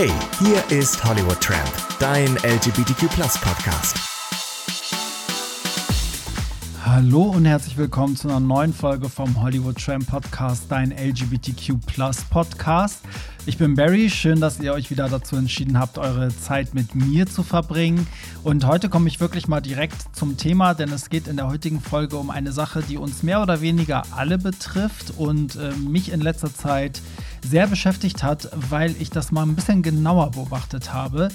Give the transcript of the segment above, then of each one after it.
Hey, hier ist Hollywood Tramp, dein LGBTQ Podcast. Hallo und herzlich willkommen zu einer neuen Folge vom Hollywood Tram Podcast, dein LGBTQ Podcast. Ich bin Barry, schön, dass ihr euch wieder dazu entschieden habt, eure Zeit mit mir zu verbringen. Und heute komme ich wirklich mal direkt zum Thema, denn es geht in der heutigen Folge um eine Sache, die uns mehr oder weniger alle betrifft und äh, mich in letzter Zeit sehr beschäftigt hat, weil ich das mal ein bisschen genauer beobachtet habe.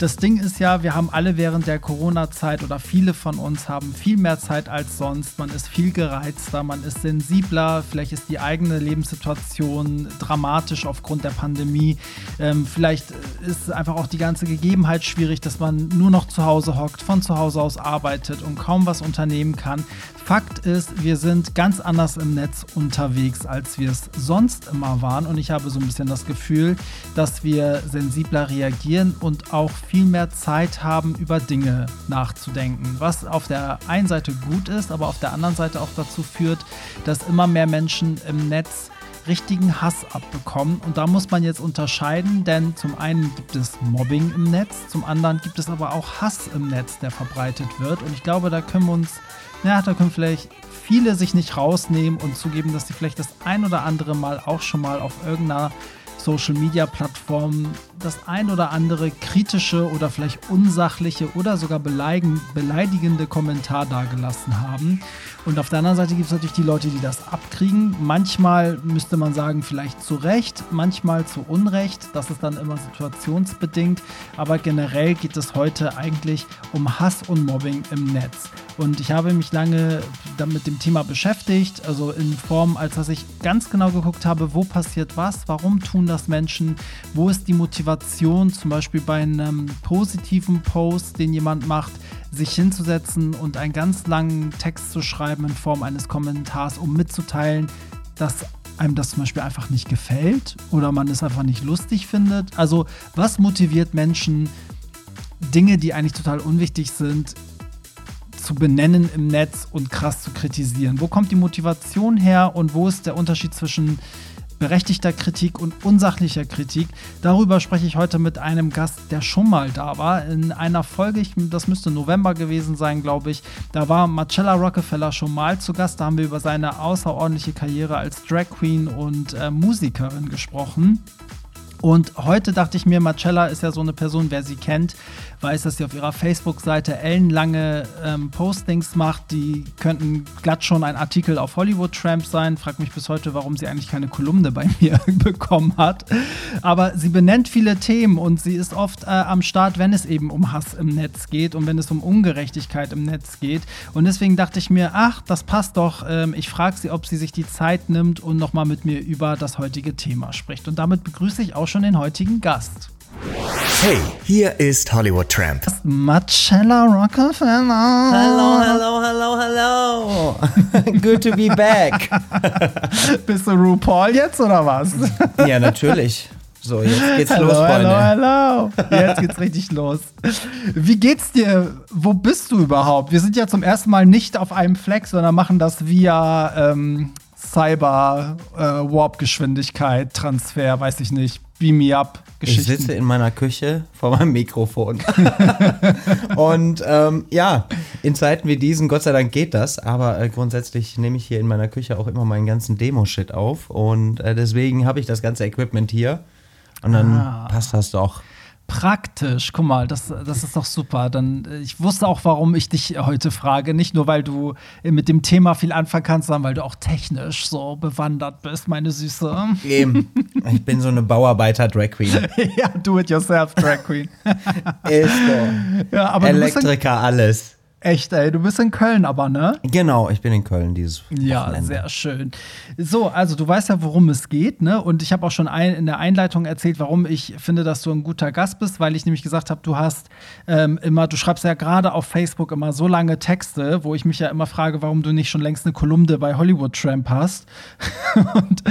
Das Ding ist ja, wir haben alle während der Corona-Zeit oder viele von uns haben viel mehr Zeit als sonst. Man ist viel gereizter, man ist sensibler, vielleicht ist die eigene Lebenssituation dramatisch aufgrund der Pandemie. Ähm, vielleicht ist einfach auch die ganze Gegebenheit schwierig, dass man nur noch zu Hause hockt, von zu Hause aus arbeitet und kaum was unternehmen kann. Fakt ist, wir sind ganz anders im Netz unterwegs, als wir es sonst immer waren. Und ich habe so ein bisschen das Gefühl, dass wir sensibler reagieren und auch viel mehr Zeit haben, über Dinge nachzudenken. Was auf der einen Seite gut ist, aber auf der anderen Seite auch dazu führt, dass immer mehr Menschen im Netz richtigen Hass abbekommen. Und da muss man jetzt unterscheiden, denn zum einen gibt es Mobbing im Netz, zum anderen gibt es aber auch Hass im Netz, der verbreitet wird. Und ich glaube, da können wir uns ja, da können vielleicht viele sich nicht rausnehmen und zugeben, dass sie vielleicht das ein oder andere Mal auch schon mal auf irgendeiner Social Media Plattform das ein oder andere kritische oder vielleicht unsachliche oder sogar beleidigende Kommentar dargelassen haben. Und auf der anderen Seite gibt es natürlich die Leute, die das abkriegen. Manchmal müsste man sagen, vielleicht zu Recht, manchmal zu Unrecht. Das ist dann immer situationsbedingt. Aber generell geht es heute eigentlich um Hass und Mobbing im Netz. Und ich habe mich lange mit dem Thema beschäftigt, also in Form, als dass ich ganz genau geguckt habe, wo passiert was, warum tun das Menschen, wo ist die Motivation, zum Beispiel bei einem positiven Post, den jemand macht, sich hinzusetzen und einen ganz langen Text zu schreiben in Form eines Kommentars, um mitzuteilen, dass einem das zum Beispiel einfach nicht gefällt oder man es einfach nicht lustig findet. Also was motiviert Menschen, Dinge, die eigentlich total unwichtig sind, zu benennen im Netz und krass zu kritisieren? Wo kommt die Motivation her und wo ist der Unterschied zwischen berechtigter Kritik und unsachlicher Kritik. Darüber spreche ich heute mit einem Gast, der schon mal da war. In einer Folge, das müsste November gewesen sein, glaube ich. Da war Marcella Rockefeller schon mal zu Gast. Da haben wir über seine außerordentliche Karriere als Drag Queen und äh, Musikerin gesprochen. Und heute dachte ich mir, Marcella ist ja so eine Person, wer sie kennt, weiß, dass sie auf ihrer Facebook-Seite ellenlange ähm, Postings macht. Die könnten glatt schon ein Artikel auf Hollywood Tramp sein. Frag mich bis heute, warum sie eigentlich keine Kolumne bei mir bekommen hat. Aber sie benennt viele Themen und sie ist oft äh, am Start, wenn es eben um Hass im Netz geht und wenn es um Ungerechtigkeit im Netz geht. Und deswegen dachte ich mir, ach, das passt doch. Ähm, ich frage sie, ob sie sich die Zeit nimmt und nochmal mit mir über das heutige Thema spricht. Und damit begrüße ich auch schon den heutigen Gast. Hey, hier ist Hollywood Tramp. Marcella Rockefeller. Hello, hello, hello, hello. Good to be back. Bist du RuPaul jetzt oder was? Ja, natürlich. So, jetzt geht's hello, los, Freunde. Hallo, hallo. Jetzt geht's richtig los. Wie geht's dir? Wo bist du überhaupt? Wir sind ja zum ersten Mal nicht auf einem Fleck, sondern machen das via ähm, Cyber, äh, Warp-Geschwindigkeit, Transfer, weiß ich nicht, Beam Me Up. Ich sitze in meiner Küche vor meinem Mikrofon. und ähm, ja, in Zeiten wie diesen, Gott sei Dank geht das, aber äh, grundsätzlich nehme ich hier in meiner Küche auch immer meinen ganzen Demo-Shit auf und äh, deswegen habe ich das ganze Equipment hier und dann ah. passt das doch praktisch. Guck mal, das, das ist doch super. Dann, äh, ich wusste auch, warum ich dich heute frage. Nicht nur, weil du mit dem Thema viel anfangen kannst, sondern weil du auch technisch so bewandert bist, meine Süße. Eben. Ich bin so eine Bauarbeiter-Drag Queen. ja, do-it-yourself-Drag Queen. ist so. Ja, Elektriker, alles. Echt, ey, du bist in Köln aber, ne? Genau, ich bin in Köln dieses Ja, sehr schön. So, also du weißt ja, worum es geht, ne? Und ich habe auch schon ein, in der Einleitung erzählt, warum ich finde, dass du ein guter Gast bist, weil ich nämlich gesagt habe, du hast ähm, immer, du schreibst ja gerade auf Facebook immer so lange Texte, wo ich mich ja immer frage, warum du nicht schon längst eine Kolumne bei Hollywood Tramp hast. und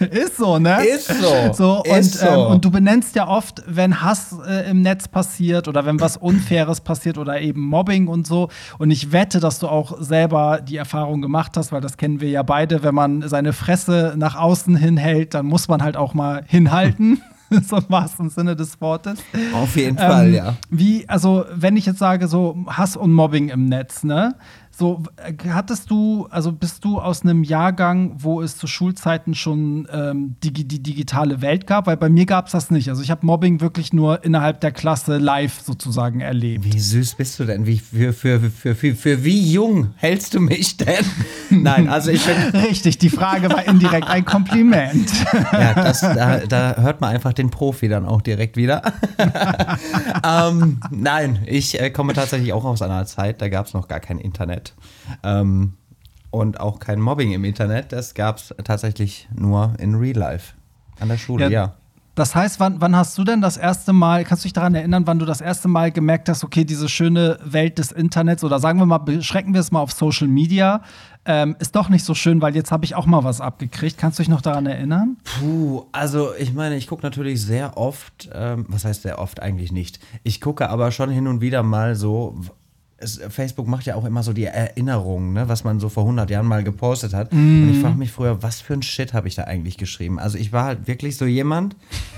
ist so, ne? Ist so. so und, ist so. Ähm, und du benennst ja oft, wenn Hass äh, im Netz passiert oder wenn was Unfaires passiert oder eben Mobbing und so, und ich wette, dass du auch selber die Erfahrung gemacht hast, weil das kennen wir ja beide, wenn man seine Fresse nach außen hin hält, dann muss man halt auch mal hinhalten. so im wahrsten Sinne des Wortes. Auf jeden Fall, Ähm, ja. Wie, also, wenn ich jetzt sage, so Hass und Mobbing im Netz, ne? So, äh, hattest du, also bist du aus einem Jahrgang, wo es zu Schulzeiten schon ähm, die, die digitale Welt gab? Weil bei mir gab es das nicht. Also ich habe Mobbing wirklich nur innerhalb der Klasse live sozusagen erlebt. Wie süß bist du denn? Wie, für, für, für, für, für wie jung hältst du mich denn? Nein, also ich bin. Richtig, die Frage war indirekt ein Kompliment. Ja, das, da, da hört man einfach den Profi dann auch direkt wieder. ähm, nein, ich äh, komme tatsächlich auch aus einer Zeit, da gab es noch gar kein Internet. Ähm, und auch kein Mobbing im Internet. Das gab es tatsächlich nur in Real Life. An der Schule, Ja. ja. Das heißt, wann, wann hast du denn das erste Mal, kannst du dich daran erinnern, wann du das erste Mal gemerkt hast, okay, diese schöne Welt des Internets oder sagen wir mal, beschränken wir es mal auf Social Media, ähm, ist doch nicht so schön, weil jetzt habe ich auch mal was abgekriegt. Kannst du dich noch daran erinnern? Puh, also ich meine, ich gucke natürlich sehr oft, ähm, was heißt sehr oft eigentlich nicht. Ich gucke aber schon hin und wieder mal so. Es, Facebook macht ja auch immer so die Erinnerungen, ne, was man so vor 100 Jahren mal gepostet hat. Und ich frage mich früher, was für ein Shit habe ich da eigentlich geschrieben? Also ich war halt wirklich so jemand,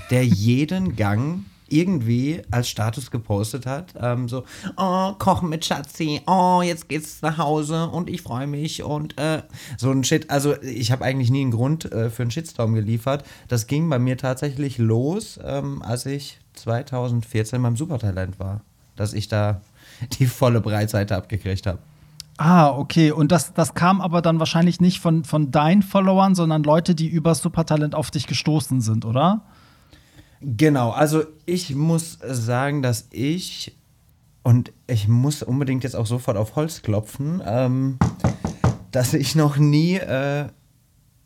der jeden Gang irgendwie als Status gepostet hat. Ähm, so, oh, kochen mit Schatzi, oh, jetzt geht's nach Hause und ich freue mich und äh, so ein Shit. Also ich habe eigentlich nie einen Grund äh, für einen Shitstorm geliefert. Das ging bei mir tatsächlich los, ähm, als ich 2014 beim Supertalent war. Dass ich da die volle Breitseite abgekriegt habe. Ah, okay. Und das, das kam aber dann wahrscheinlich nicht von, von deinen Followern, sondern Leute, die über Supertalent auf dich gestoßen sind, oder? Genau, also ich muss sagen, dass ich und ich muss unbedingt jetzt auch sofort auf Holz klopfen, ähm, dass ich noch nie äh,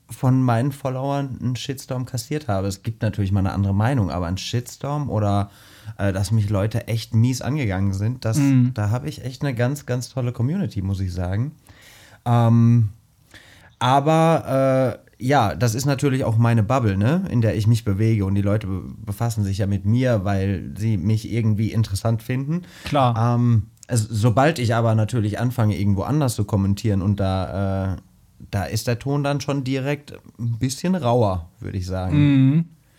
von meinen Followern einen Shitstorm kassiert habe. Es gibt natürlich mal eine andere Meinung, aber ein Shitstorm oder äh, dass mich Leute echt mies angegangen sind, das, da habe ich echt eine ganz, ganz tolle Community, muss ich sagen. Ähm, aber äh, ja, das ist natürlich auch meine Bubble, ne, in der ich mich bewege und die Leute be befassen sich ja mit mir, weil sie mich irgendwie interessant finden. Klar. Ähm, also, sobald ich aber natürlich anfange, irgendwo anders zu kommentieren und da, äh, da ist der Ton dann schon direkt ein bisschen rauer, würde ich sagen.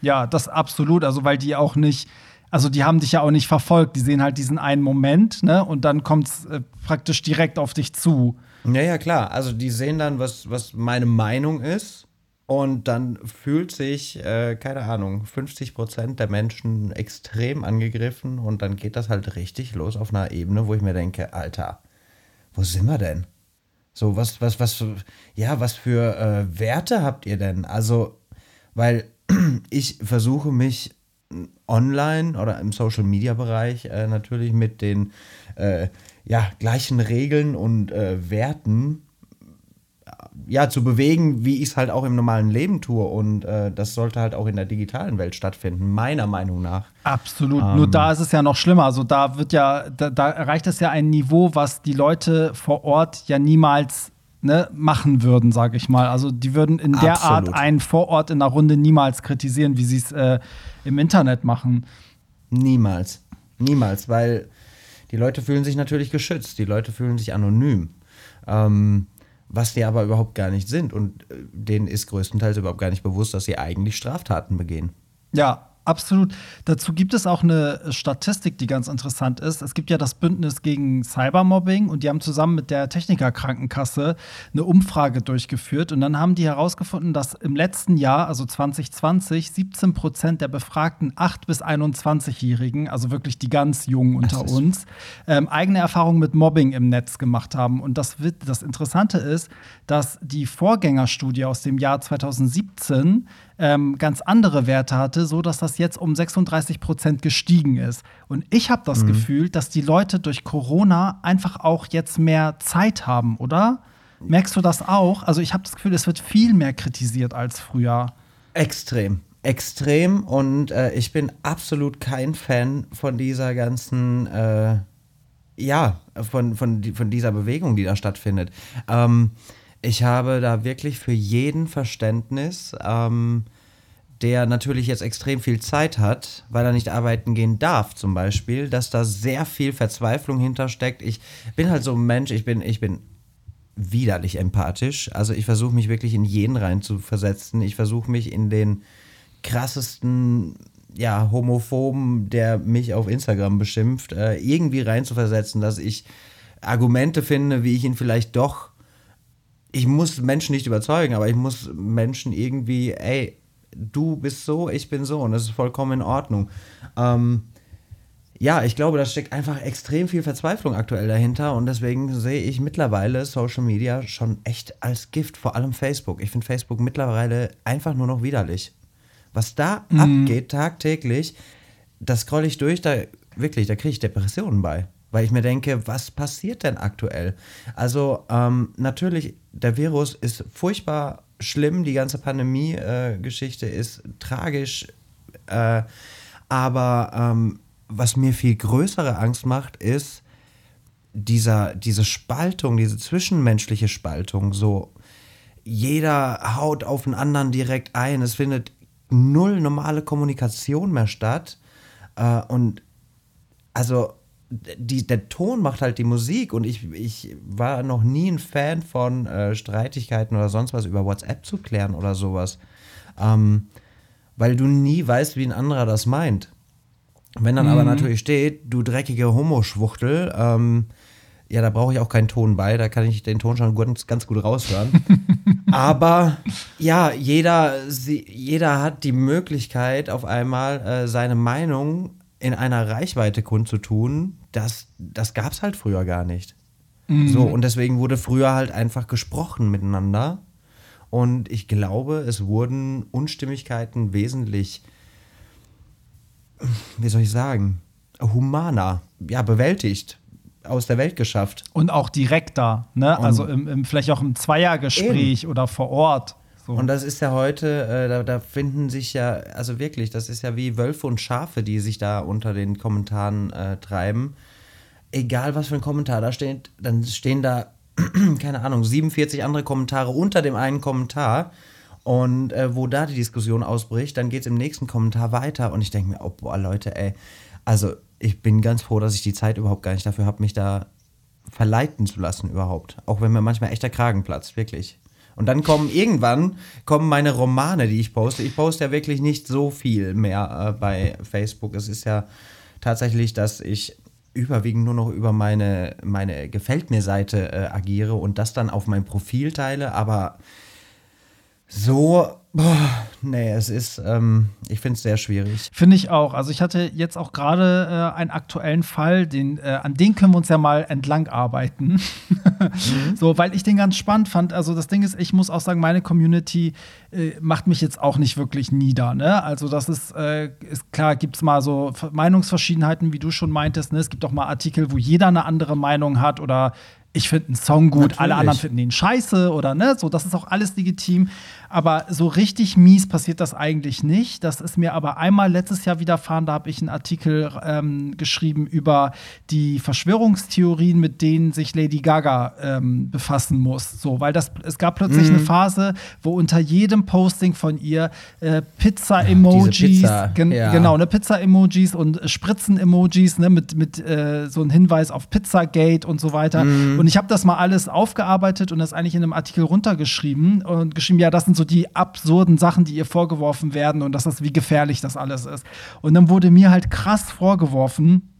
Ja, das absolut. Also, weil die auch nicht, also die haben dich ja auch nicht verfolgt. Die sehen halt diesen einen Moment, ne? Und dann kommt es äh, praktisch direkt auf dich zu. Ja, ja, klar. Also die sehen dann, was, was meine Meinung ist. Und dann fühlt sich, äh, keine Ahnung, 50 Prozent der Menschen extrem angegriffen. Und dann geht das halt richtig los auf einer Ebene, wo ich mir denke, Alter, wo sind wir denn? So, was, was, was, ja, was für äh, Werte habt ihr denn? Also, weil ich versuche mich online oder im Social Media Bereich äh, natürlich mit den äh, ja, gleichen Regeln und äh, Werten ja, zu bewegen, wie ich es halt auch im normalen Leben tue. Und äh, das sollte halt auch in der digitalen Welt stattfinden, meiner Meinung nach. Absolut. Nur da ist es ja noch schlimmer. Also da wird ja, da, da erreicht es ja ein Niveau, was die Leute vor Ort ja niemals ne, machen würden, sage ich mal. Also die würden in der Absolut. Art einen vor Ort in der Runde niemals kritisieren, wie sie es äh, im Internet machen. Niemals. Niemals, weil die Leute fühlen sich natürlich geschützt. Die Leute fühlen sich anonym. Ähm, was die aber überhaupt gar nicht sind. Und äh, denen ist größtenteils überhaupt gar nicht bewusst, dass sie eigentlich Straftaten begehen. Ja, absolut. Dazu gibt es auch eine Statistik, die ganz interessant ist. Es gibt ja das Bündnis gegen Cybermobbing und die haben zusammen mit der Technikerkrankenkasse eine Umfrage durchgeführt und dann haben die herausgefunden, dass im letzten Jahr, also 2020, 17 Prozent der befragten 8- bis 21-Jährigen, also wirklich die ganz Jungen unter uns, ähm, eigene Erfahrungen mit Mobbing im Netz gemacht haben. Und das, wird, das Interessante ist, dass die Vorgängerstudie aus dem Jahr 2017 ähm, ganz andere Werte hatte, so dass das jetzt um 36 Prozent gestiegen ist. Und ich habe das Gefühl, dass die Leute durch Corona einfach auch jetzt mehr Zeit haben, oder? Merkst du das auch? Also ich habe das Gefühl, es wird viel mehr kritisiert als früher. Extrem. Extrem. Und äh, ich bin absolut kein Fan von dieser ganzen, äh, ja, von, von, von dieser Bewegung, die da stattfindet. Ähm, ich habe da wirklich für jeden Verständnis, ähm, der natürlich jetzt extrem viel Zeit hat, weil er nicht arbeiten gehen darf, zum Beispiel, dass da sehr viel Verzweiflung hintersteckt. Ich bin halt so ein Mensch, ich bin, ich bin widerlich empathisch. Also ich versuche mich wirklich in jeden rein zu versetzen. Ich versuche mich in den krassesten ja, Homophoben, der mich auf Instagram beschimpft, äh, irgendwie reinzuversetzen, dass ich Argumente finde, wie ich ihn vielleicht doch. Ich muss Menschen nicht überzeugen, aber ich muss Menschen irgendwie, ey, du bist so, ich bin so und das ist vollkommen in Ordnung. Ähm, ja, ich glaube, da steckt einfach extrem viel Verzweiflung aktuell dahinter und deswegen sehe ich mittlerweile Social Media schon echt als Gift, vor allem Facebook. Ich finde Facebook mittlerweile einfach nur noch widerlich. Was da mhm. abgeht tagtäglich, das scroll ich durch, da wirklich, da kriege ich Depressionen bei. Weil ich mir denke, was passiert denn aktuell? Also ähm, natürlich, der Virus ist furchtbar schlimm, die ganze Pandemie-Geschichte äh, ist tragisch, äh, aber ähm, was mir viel größere Angst macht, ist dieser, diese Spaltung, diese zwischenmenschliche Spaltung. So, jeder haut auf den anderen direkt ein. Es findet null normale Kommunikation mehr statt. Äh, und also die, der Ton macht halt die Musik und ich, ich war noch nie ein Fan von äh, Streitigkeiten oder sonst was über WhatsApp zu klären oder sowas. Ähm, weil du nie weißt, wie ein anderer das meint. Wenn dann mhm. aber natürlich steht, du dreckige Homoschwuchtel, ähm, ja, da brauche ich auch keinen Ton bei, da kann ich den Ton schon ganz, ganz gut raushören. aber ja, jeder, sie, jeder hat die Möglichkeit, auf einmal äh, seine Meinung in einer Reichweite kundzutun. Das, das gab es halt früher gar nicht. Mhm. So, und deswegen wurde früher halt einfach gesprochen miteinander. Und ich glaube, es wurden Unstimmigkeiten wesentlich wie soll ich sagen, humaner, ja, bewältigt, aus der Welt geschafft. Und auch direkter, ne? Und also im, im, vielleicht auch im Zweiergespräch eben. oder vor Ort. So. Und das ist ja heute, äh, da, da, finden sich ja, also wirklich, das ist ja wie Wölfe und Schafe, die sich da unter den Kommentaren äh, treiben. Egal was für ein Kommentar da steht, dann stehen da, keine Ahnung, 47 andere Kommentare unter dem einen Kommentar. Und äh, wo da die Diskussion ausbricht, dann geht es im nächsten Kommentar weiter. Und ich denke mir, oh, boah, Leute, ey. Also, ich bin ganz froh, dass ich die Zeit überhaupt gar nicht dafür habe, mich da verleiten zu lassen überhaupt. Auch wenn mir manchmal echter Kragen platzt, wirklich. Und dann kommen irgendwann kommen meine Romane, die ich poste. Ich poste ja wirklich nicht so viel mehr äh, bei Facebook. Es ist ja tatsächlich, dass ich überwiegend nur noch über meine, meine Gefällt mir Seite äh, agiere und das dann auf mein Profil teile. Aber so, boah, nee, es ist, ähm, ich finde es sehr schwierig. Finde ich auch. Also ich hatte jetzt auch gerade äh, einen aktuellen Fall, den, äh, an den können wir uns ja mal entlang arbeiten. mhm. So, weil ich den ganz spannend fand. Also das Ding ist, ich muss auch sagen, meine Community äh, macht mich jetzt auch nicht wirklich nieder. Ne? Also das ist, äh, ist klar, gibt es mal so Meinungsverschiedenheiten, wie du schon meintest. Ne? Es gibt auch mal Artikel, wo jeder eine andere Meinung hat oder ich finde einen Song gut, Natürlich. alle anderen finden ihn scheiße oder ne, so, das ist auch alles legitim. Aber so richtig mies passiert das eigentlich nicht. Das ist mir aber einmal letztes Jahr widerfahren, da habe ich einen Artikel ähm, geschrieben über die Verschwörungstheorien, mit denen sich Lady Gaga ähm, befassen muss. So, weil das, es gab plötzlich mhm. eine Phase, wo unter jedem Posting von ihr äh, Pizza-Emojis, Pizza, gen ja. genau, ne, Pizza-Emojis und Spritzen-Emojis, ne, mit, mit äh, so einem Hinweis auf Pizzagate und so weiter. Mhm. Und ich habe das mal alles aufgearbeitet und das eigentlich in einem Artikel runtergeschrieben und geschrieben, ja, das sind so die absurden Sachen, die ihr vorgeworfen werden und dass das, wie gefährlich das alles ist. Und dann wurde mir halt krass vorgeworfen,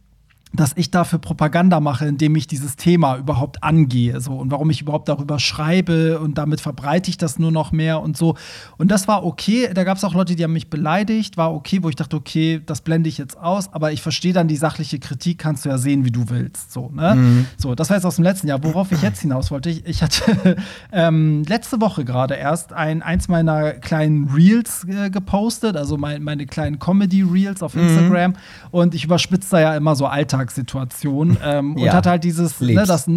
dass ich dafür Propaganda mache, indem ich dieses Thema überhaupt angehe, so und warum ich überhaupt darüber schreibe und damit verbreite ich das nur noch mehr und so. Und das war okay. Da gab es auch Leute, die haben mich beleidigt, war okay, wo ich dachte, okay, das blende ich jetzt aus, aber ich verstehe dann die sachliche Kritik, kannst du ja sehen, wie du willst, so ne. Mhm. So, das war jetzt aus dem letzten Jahr. Worauf ich jetzt hinaus wollte, ich, ich hatte ähm, letzte Woche gerade erst ein eins meiner kleinen Reels äh, gepostet, also mein, meine kleinen Comedy Reels auf mhm. Instagram mhm. und ich überspitze da ja immer so Alltag Alltagssituation ähm, ja, und hat halt dieses, ne, das,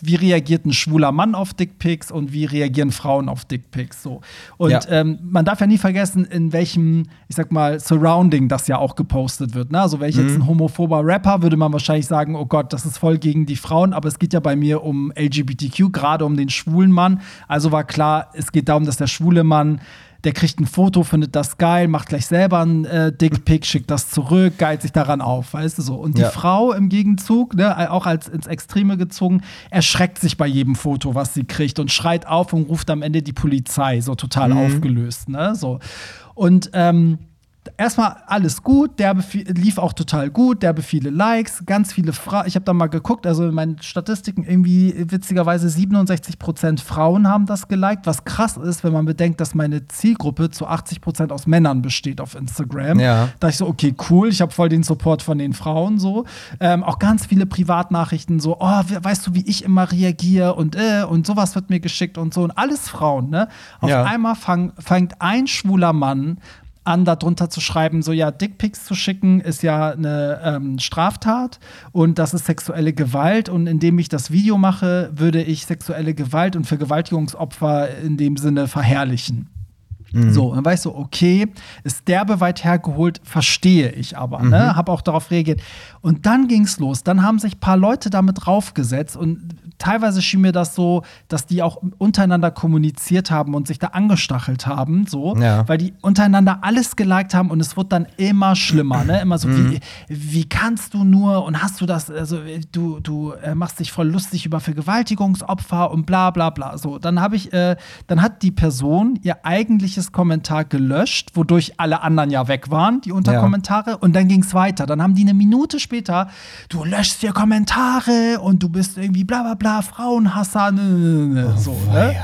wie reagiert ein schwuler Mann auf Dickpics und wie reagieren Frauen auf Dickpics so. Und ja. ähm, man darf ja nie vergessen, in welchem, ich sag mal, Surrounding das ja auch gepostet wird. Ne? Also wäre ich mhm. jetzt ein homophober Rapper, würde man wahrscheinlich sagen, oh Gott, das ist voll gegen die Frauen, aber es geht ja bei mir um LGBTQ, gerade um den schwulen Mann. Also war klar, es geht darum, dass der schwule Mann der kriegt ein Foto, findet das geil, macht gleich selber ein äh, Dickpick, schickt das zurück, geilt sich daran auf, weißt du so. Und die ja. Frau im Gegenzug, ne, auch als ins Extreme gezogen, erschreckt sich bei jedem Foto, was sie kriegt und schreit auf und ruft am Ende die Polizei, so total mhm. aufgelöst, ne, so. Und ähm, erstmal alles gut, der lief auch total gut, der viele Likes, ganz viele Frauen. Ich habe da mal geguckt, also in meinen Statistiken irgendwie witzigerweise 67 Prozent Frauen haben das geliked, was krass ist, wenn man bedenkt, dass meine Zielgruppe zu 80 Prozent aus Männern besteht auf Instagram. Ja. Da ich so, okay, cool, ich habe voll den Support von den Frauen so. Ähm, auch ganz viele Privatnachrichten so, oh, weißt du, wie ich immer reagiere und äh, und sowas wird mir geschickt und so und alles Frauen, ne? Auf Ja. einmal fang, fängt ein schwuler Mann an, darunter zu schreiben, so ja, Dickpics zu schicken ist ja eine ähm, Straftat und das ist sexuelle Gewalt und indem ich das Video mache, würde ich sexuelle Gewalt und Vergewaltigungsopfer in dem Sinne verherrlichen. So, dann weißt du, okay, ist derbe weit hergeholt, verstehe ich aber, ne? Hab auch darauf reagiert. Und dann ging's los. Dann haben sich ein paar Leute damit draufgesetzt und teilweise schien mir das so, dass die auch untereinander kommuniziert haben und sich da angestachelt haben, so, Ja. weil die untereinander alles geliked haben und es wird dann immer schlimmer, ne? Immer so, wie, wie kannst du nur und hast du das, also du, du äh, machst dich voll lustig über Vergewaltigungsopfer und bla bla bla. So, dann habe ich, äh, dann hat die Person ihr eigentliches Kommentar gelöscht, wodurch alle anderen ja weg waren, die Unterkommentare, und dann ging es weiter. Dann haben die eine Minute später, du löschst dir Kommentare und du bist irgendwie bla bla bla, Frauenhasser, ne, ne, so, ne?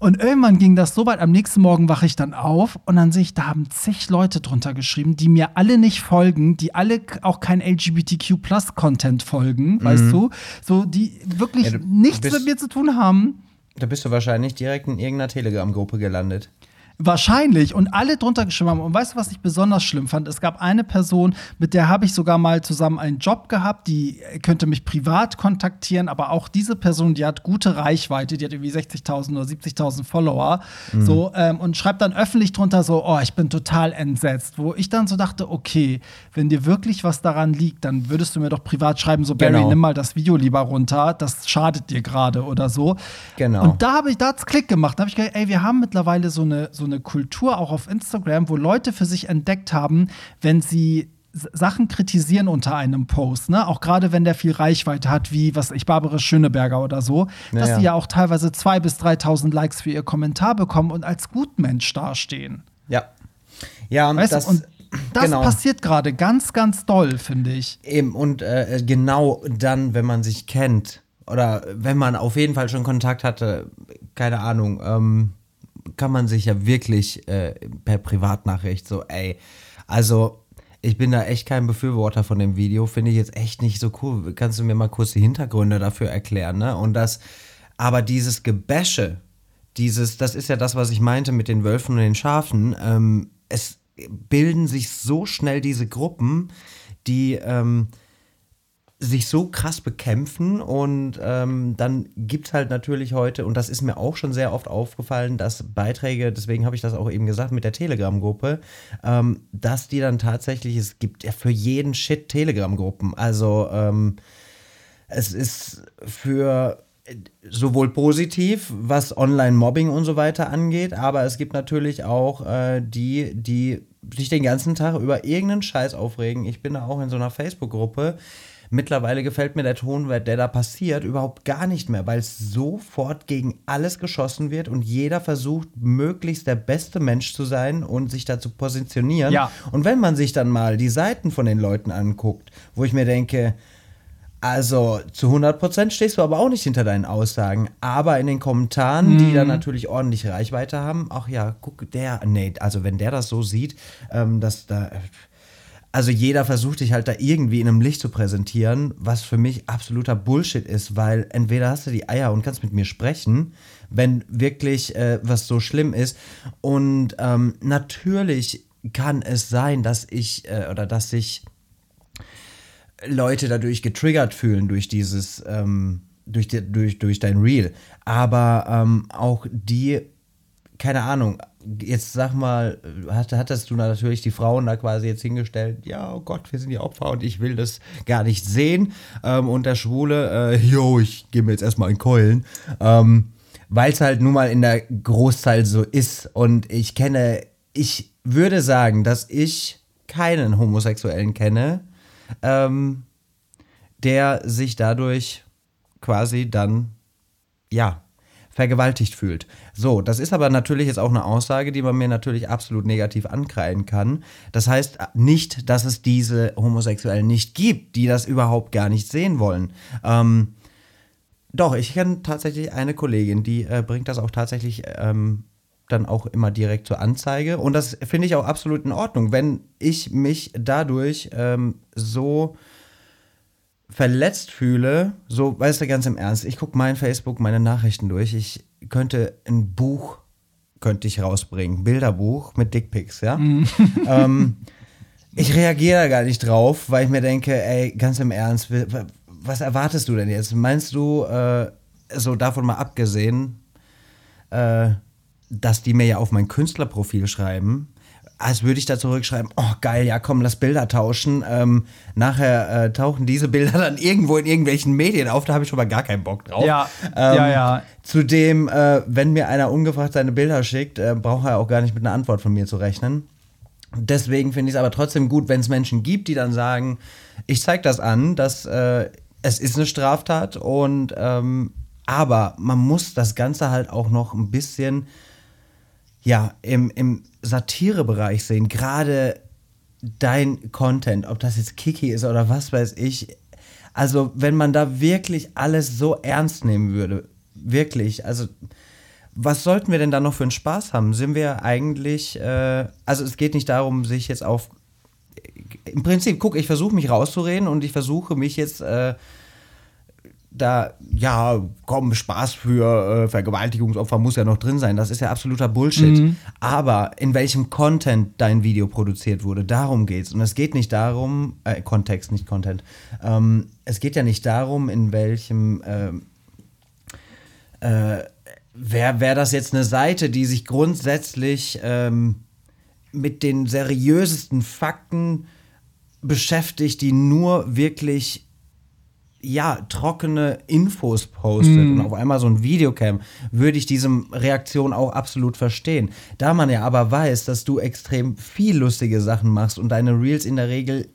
Und irgendwann ging das so weit, am nächsten Morgen wache ich dann auf und dann sehe ich, da haben zig Leute drunter geschrieben, die mir alle nicht folgen, die alle auch kein LGBTQ-Plus-Content folgen, weißt du? So, die wirklich Ja, du nichts bist- mit mir zu tun haben. Da bist du wahrscheinlich direkt in irgendeiner Telegram-Gruppe gelandet. Wahrscheinlich. Und alle drunter geschrieben haben. Und weißt du, was ich besonders schlimm fand? Es gab eine Person, mit der habe ich sogar mal zusammen einen Job gehabt, die könnte mich privat kontaktieren, aber auch diese Person, die hat gute Reichweite, die hat irgendwie 60.000 oder 70.000 Follower. So, ähm, und schreibt dann öffentlich drunter so, oh, ich bin total entsetzt. Wo ich dann so dachte, okay, wenn dir wirklich was daran liegt, dann würdest du mir doch privat schreiben, so, Barry, Genau. nimm mal das Video lieber runter, das schadet dir gerade oder so. Genau. Und da habe ich, da hat's Klick gemacht. Da habe ich gedacht, ey, wir haben mittlerweile so eine, so eine Kultur auch auf Instagram, wo Leute für sich entdeckt haben, wenn sie Sachen kritisieren unter einem Post, ne? Auch gerade wenn der viel Reichweite hat, wie, was ich, Barbara Schöneberger oder so, dass Naja. die ja auch teilweise 2.000 bis 3.000 Likes für ihr Kommentar bekommen und als Gutmensch dastehen. Ja. Ja, und Weißt das, du, und das genau. passiert gerade ganz, ganz doll, finde ich. Eben, und äh, genau dann, wenn man sich kennt oder wenn man auf jeden Fall schon Kontakt hatte, keine Ahnung, ähm, kann man sich ja wirklich äh, per Privatnachricht so, ey, also ich bin da echt kein Befürworter von dem Video, finde ich jetzt echt nicht so cool. Kannst du mir mal kurz die Hintergründe dafür erklären, ne? Und das, aber dieses Gebäsche, dieses, das ist ja das, was ich meinte mit den Wölfen und den Schafen, ähm, es bilden sich so schnell diese Gruppen, die ähm, sich so krass bekämpfen und ähm, dann gibt es halt natürlich heute, und das ist mir auch schon sehr oft aufgefallen, dass Beiträge, deswegen habe ich das auch eben gesagt mit der Telegram-Gruppe, ähm, dass die dann tatsächlich, es gibt ja für jeden Shit Telegram-Gruppen. Also ähm, es ist für äh, sowohl positiv, was Online-Mobbing und so weiter angeht, aber es gibt natürlich auch äh, die, die sich den ganzen Tag über irgendeinen Scheiß aufregen. Ich bin da auch in so einer Facebook-Gruppe. Mittlerweile gefällt mir der Ton, der da passiert, überhaupt gar nicht mehr, weil es sofort gegen alles geschossen wird und jeder versucht, möglichst der beste Mensch zu sein und sich da zu positionieren. Ja. Und wenn man sich dann mal die Seiten von den Leuten anguckt, wo ich mir denke, also zu 100% stehst du aber auch nicht hinter deinen Aussagen. Aber in den Kommentaren, die dann natürlich ordentlich Reichweite haben, ach ja, guck, der, nee, also wenn der das so sieht, ähm, dass da, also jeder versucht sich halt da irgendwie in einem Licht zu präsentieren, was für mich absoluter Bullshit ist, weil entweder hast du die Eier und kannst mit mir sprechen, wenn wirklich äh, was so schlimm ist. Und ähm, natürlich kann es sein, dass ich äh, oder dass ich Leute dadurch getriggert fühlen durch dieses, ähm, durch, die, durch, durch dein Reel. Aber ähm, auch die, keine Ahnung, jetzt sag mal, hat, hattest du natürlich die Frauen da quasi jetzt hingestellt, ja, oh Gott, wir sind die Opfer und ich will das gar nicht sehen. Ähm, und der Schwule, äh, yo, ich gehe mir jetzt erstmal in Keulen. Ähm, Weil es halt nun mal in der Großteil so ist. Und ich kenne, ich würde sagen, dass ich keinen Homosexuellen kenne, ähm, der sich dadurch quasi dann, ja, vergewaltigt fühlt. So, das ist aber natürlich jetzt auch eine Aussage, die man mir natürlich absolut negativ ankreiden kann. Das heißt nicht, dass es diese Homosexuellen nicht gibt, die das überhaupt gar nicht sehen wollen. Ähm, doch, ich kenne tatsächlich eine Kollegin, die äh, bringt das auch tatsächlich ähm, dann auch immer direkt zur Anzeige. Und das finde ich auch absolut in Ordnung, wenn ich mich dadurch ähm, so verletzt fühle, so, weißt du, ganz im Ernst, ich gucke mein Facebook, meine Nachrichten durch, ich könnte ein Buch, könnte ich rausbringen, Bilderbuch mit Dickpics, ja. Mhm. ähm, ich reagiere gar nicht drauf, weil ich mir denke, ey, ganz im Ernst, was erwartest du denn jetzt? Meinst du, äh, so davon mal abgesehen, äh, dass die mir ja auf mein Künstlerprofil schreiben, als würde ich da zurückschreiben, oh geil, ja komm, lass Bilder tauschen. Ähm, nachher äh, tauchen diese Bilder dann irgendwo in irgendwelchen Medien auf, da habe ich schon mal gar keinen Bock drauf. Ja, ähm, ja, ja. Zudem, äh, wenn mir einer ungefragt seine Bilder schickt, äh, braucht er auch gar nicht mit einer Antwort von mir zu rechnen. Deswegen finde ich es aber trotzdem gut, wenn es Menschen gibt, die dann sagen, ich zeige das an, dass äh, es ist eine Straftat und ähm, aber man muss das Ganze halt auch noch ein bisschen ja, im, im Satirebereich sehen, gerade dein Content, ob das jetzt Kiki ist oder was weiß ich. Also, wenn man da wirklich alles so ernst nehmen würde, wirklich, also was sollten wir denn da noch für einen Spaß haben? Sind wir eigentlich, äh, also es geht nicht darum, sich jetzt auf, im Prinzip, guck, ich versuche mich rauszureden und ich versuche mich jetzt äh, da, ja, komm, Spaß für äh, Vergewaltigungsopfer muss ja noch drin sein. Das ist ja absoluter Bullshit. Mhm. Aber in welchem Content dein Video produziert wurde, darum geht's. Und es geht nicht darum, äh, Kontext, nicht Content. Ähm, es geht ja nicht darum, in welchem, äh, äh, wäre wär das jetzt eine Seite, die sich grundsätzlich ähm, mit den seriösesten Fakten beschäftigt, die nur wirklich ja, trockene Infos postet mm. und auf einmal so ein Videocam, würde ich diese Reaktion auch absolut verstehen. Da man ja aber weiß, dass du extrem viel lustige Sachen machst und deine Reels in der Regel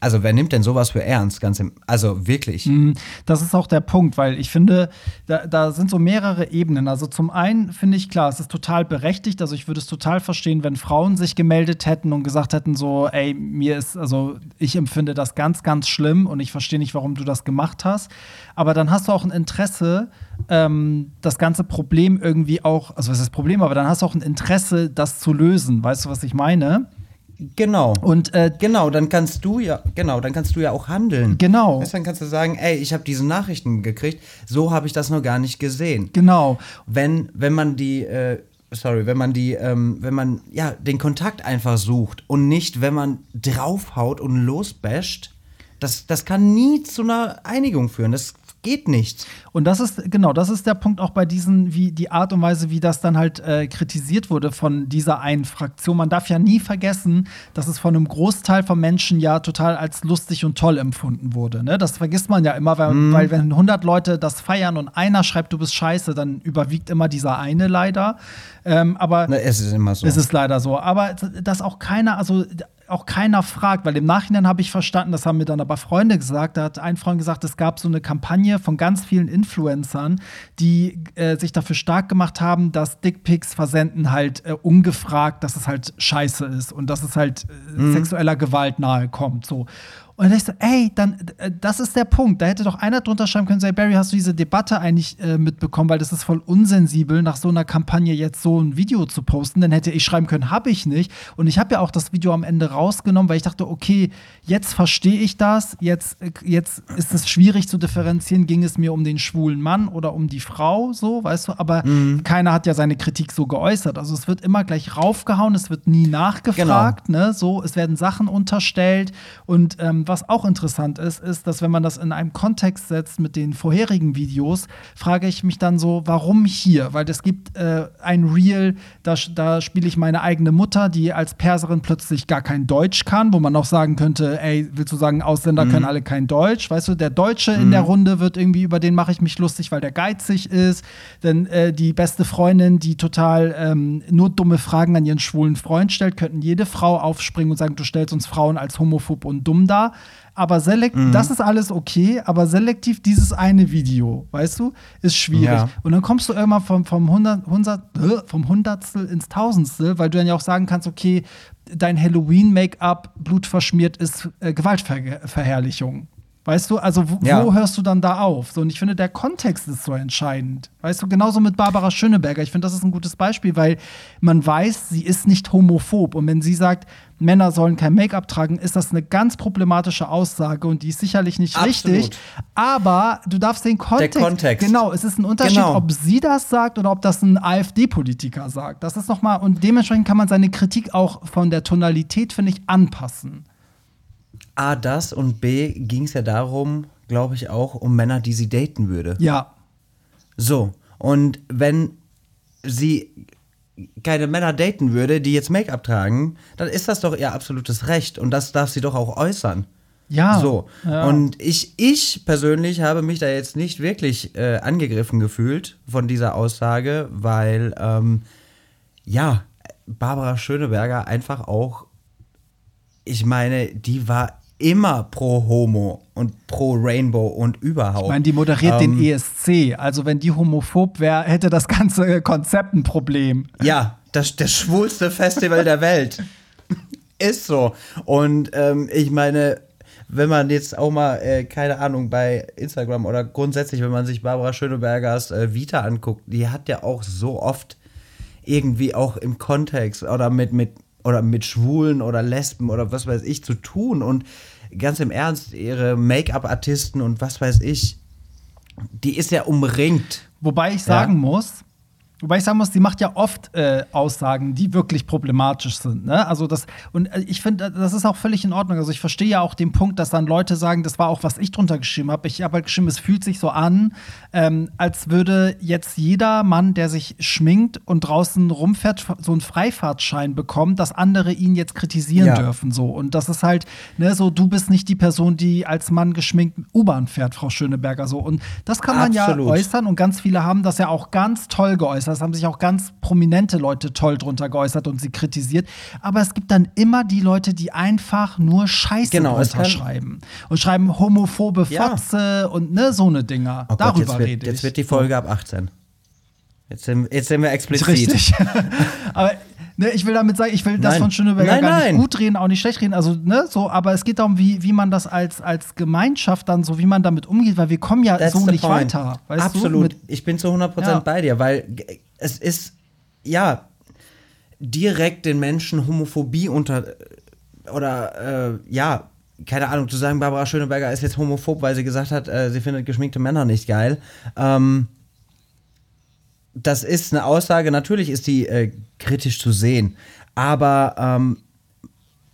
also wer nimmt denn sowas für ernst? Ganz im, also wirklich. Mhm. Das ist auch der Punkt, weil ich finde, da, da sind so mehrere Ebenen. Also zum einen finde ich klar, es ist total berechtigt. Also ich würde es total verstehen, wenn Frauen sich gemeldet hätten und gesagt hätten so, ey, mir ist, also ich empfinde das ganz, ganz schlimm und ich verstehe nicht, warum du das gemacht hast. Aber dann hast du auch ein Interesse, ähm, das ganze Problem irgendwie auch, also was ist das Problem, aber dann hast du auch ein Interesse, das zu lösen. Weißt du, was ich meine? Genau. Und äh, genau, dann kannst du ja, genau, dann kannst du ja auch handeln. Genau. Weißt, dann kannst du sagen, ey, ich habe diese Nachrichten gekriegt, so habe ich das noch gar nicht gesehen. Genau. Wenn, wenn man die, äh, sorry, wenn man die, ähm, wenn man ja den Kontakt einfach sucht und nicht, wenn man draufhaut und losbasht, das, das kann nie zu einer Einigung führen. Das geht nicht. Und das ist, genau, das ist der Punkt auch bei diesen, wie die Art und Weise, wie das dann halt äh, kritisiert wurde von dieser einen Fraktion. Man darf ja nie vergessen, dass es von einem Großteil von Menschen ja total als lustig und toll empfunden wurde. Ne? Das vergisst man ja immer, weil, mm. weil wenn 100 Leute das feiern und einer schreibt, du bist scheiße, dann überwiegt immer dieser eine leider. Ähm, aber Na, es ist immer so. Es ist leider so. Aber dass auch keiner, also auch keiner fragt, weil im Nachhinein habe ich verstanden, das haben mir dann aber Freunde gesagt, da hat ein Freund gesagt, es gab so eine Kampagne von ganz vielen Influencern, die äh, sich dafür stark gemacht haben, dass Dickpics versenden halt äh, ungefragt, dass es halt scheiße ist und dass es halt äh, mhm. sexueller Gewalt nahe kommt. So. Und dann ich so, ey, dann, äh, das ist der Punkt. Da hätte doch einer drunter schreiben können, say, Barry, hast du diese Debatte eigentlich äh, mitbekommen, weil das ist voll unsensibel, nach so einer Kampagne jetzt so ein Video zu posten. Dann hätte ich schreiben können, habe ich nicht. Und ich habe ja auch das Video am Ende rausgenommen, weil ich dachte, okay, jetzt verstehe ich das, jetzt, äh, jetzt ist es schwierig zu differenzieren, ging es mir um den schwulen Mann oder um die Frau, so, weißt du, aber mhm. keiner hat ja seine Kritik so geäußert. Also es wird immer gleich raufgehauen, es wird nie nachgefragt, genau. ne? So, es werden Sachen unterstellt und ähm, was auch interessant ist, ist, dass wenn man das in einem Kontext setzt mit den vorherigen Videos, frage ich mich dann so, warum hier? Weil es gibt äh, ein Reel, da, da spiele ich meine eigene Mutter, die als Perserin plötzlich gar kein Deutsch kann, wo man auch sagen könnte, ey, willst du sagen, Ausländer mhm. können alle kein Deutsch? Weißt du, der Deutsche mhm. in der Runde wird irgendwie, über den mache ich mich lustig, weil der geizig ist. Denn äh, die beste Freundin, die total ähm, nur dumme Fragen an ihren schwulen Freund stellt, könnten jede Frau aufspringen und sagen, du stellst uns Frauen als homophob und dumm dar. Ja, aber selektiv, Mhm. das ist alles okay, aber selektiv dieses eine Video, weißt du, ist schwierig. Ja. Und dann kommst du irgendwann vom, vom, Hundert, Hundert, äh, vom Hundertstel ins Tausendstel, weil du dann ja auch sagen kannst, okay, dein Halloween-Make-up blutverschmiert ist äh, Gewaltverherrlichung. Weißt du, also wo, Ja. wo hörst du dann da auf? So, und ich finde, der Kontext ist so entscheidend. Weißt du, genauso mit Barbara Schöneberger. Ich finde, das ist ein gutes Beispiel, weil man weiß, sie ist nicht homophob. Und wenn sie sagt, Männer sollen kein Make-up tragen, ist das eine ganz problematische Aussage und die ist sicherlich nicht Absolut. richtig. Aber du darfst den Kontext. Kontext. Genau, es ist ein Unterschied, Genau. ob sie das sagt oder ob das ein AfD-Politiker sagt. Das ist nochmal, und dementsprechend kann man seine Kritik auch von der Tonalität, finde ich, anpassen. A, das und B, ging es ja darum, glaube ich, auch um Männer, die sie daten würde. Ja. So, und wenn sie keine Männer daten würde, die jetzt Make-up tragen, dann ist das doch ihr absolutes Recht und das darf sie doch auch äußern. Ja. So. Ja. Und ich, ich persönlich habe mich da jetzt nicht wirklich äh, angegriffen gefühlt von dieser Aussage, weil, ähm, ja, Barbara Schöneberger einfach auch, ich meine, die war immer pro Homo und pro Rainbow und überhaupt. Ich meine, die moderiert Ähm, den ESC. Also, wenn die homophob wäre, hätte das ganze Konzept ein Problem. Ja, das, das schwulste Festival der Welt. Ist so. Und ähm, ich meine, wenn man jetzt auch mal, äh, keine Ahnung, bei Instagram oder grundsätzlich, wenn man sich Barbara Schönebergers äh, Vita anguckt, die hat ja auch so oft irgendwie auch im Kontext oder mit, mit, oder mit Schwulen oder Lesben oder was weiß ich zu tun. Und ganz im Ernst, ihre Make-up-Artisten und was weiß ich, die ist ja umringt. Wobei ich sagen muss, wobei ich sagen muss, sie macht ja oft äh, Aussagen, die wirklich problematisch sind. Ne? Also das, und äh, ich finde, das ist auch völlig in Ordnung. Also ich verstehe ja auch den Punkt, dass dann Leute sagen, das war auch, was ich drunter geschrieben habe. Ich habe halt geschrieben, es fühlt sich so an, ähm, als würde jetzt jeder Mann, der sich schminkt und draußen rumfährt, so einen Freifahrtschein bekommen, dass andere ihn jetzt kritisieren Ja. dürfen. So. Und das ist halt, ne, so, du bist nicht die Person, die als Mann geschminkt U-Bahn fährt, Frau Schöneberger. So. Und das kann man Absolut. ja äußern und ganz viele haben das ja auch ganz toll geäußert. Es haben sich auch ganz prominente Leute toll drunter geäußert und sie kritisiert. Aber es gibt dann immer die Leute, die einfach nur Scheiße Genau, drunter schreiben. Und schreiben homophobe Ja. Fotze und ne, so ne Dinger. Oh Gott, Darüber jetzt wird, rede jetzt ich. wird die Folge ab 18. Jetzt sind, jetzt sind wir explizit. Richtig. aber ne, ich will damit sagen, ich will das Nein. von Schöneberger Nein, gar nein. nicht gut reden, auch nicht schlecht reden. Also, ne, so, aber es geht darum, wie, wie man das als, als Gemeinschaft dann, so wie man damit umgeht, weil wir kommen ja That's so nicht point. weiter. Weißt Absolut. Ich bin zu 100% Ja. bei dir, weil es ist, ja, direkt den Menschen Homophobie unter, oder, äh, ja, keine Ahnung, zu sagen, Barbara Schöneberger ist jetzt homophob, weil sie gesagt hat, äh, sie findet geschminkte Männer nicht geil. Ähm, das ist eine Aussage, natürlich ist die äh, kritisch zu sehen, aber ähm,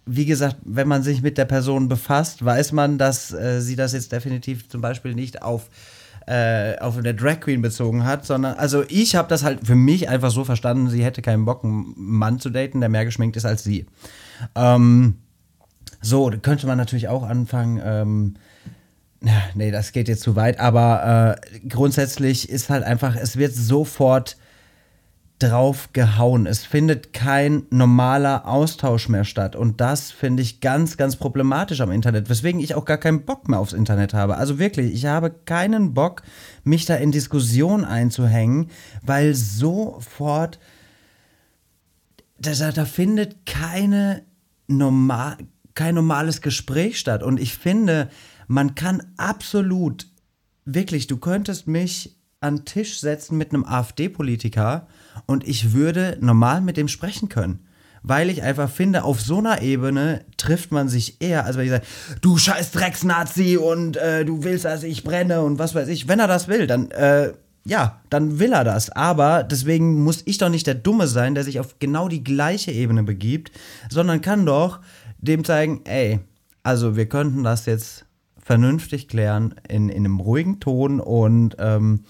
wie gesagt, wenn man sich mit der Person befasst, weiß man, dass äh, sie das jetzt definitiv zum Beispiel nicht auf, äh, auf eine Drag Queen bezogen hat, sondern, also ich habe das halt für mich einfach so verstanden, sie hätte keinen Bock, einen Mann zu daten, der mehr geschminkt ist als sie. Ähm, so, könnte man natürlich auch anfangen, ähm, nee, das geht jetzt zu weit, aber äh, grundsätzlich ist halt einfach, es wird sofort drauf gehauen. Es findet kein normaler Austausch mehr statt. Und das finde ich ganz, ganz problematisch am Internet, weswegen ich auch gar keinen Bock mehr aufs Internet habe. Also wirklich, ich habe keinen Bock, mich da in Diskussionen einzuhängen, weil sofort, da, da, findet keine normal, kein normales Gespräch statt. Und ich finde, man kann absolut, wirklich, du könntest mich an Tisch setzen mit einem AfD-Politiker und ich würde normal mit dem sprechen können. Weil ich einfach finde, auf so einer Ebene trifft man sich eher, als wenn ich sage, du scheiß Drecksnazi und äh, du willst, dass ich brenne und was weiß ich. Wenn er das will, dann, äh, ja, dann will er das. Aber deswegen muss ich doch nicht der Dumme sein, der sich auf genau die gleiche Ebene begibt, sondern kann doch dem zeigen, ey, also wir könnten das jetzt vernünftig klären in, in einem ruhigen Ton und ähm,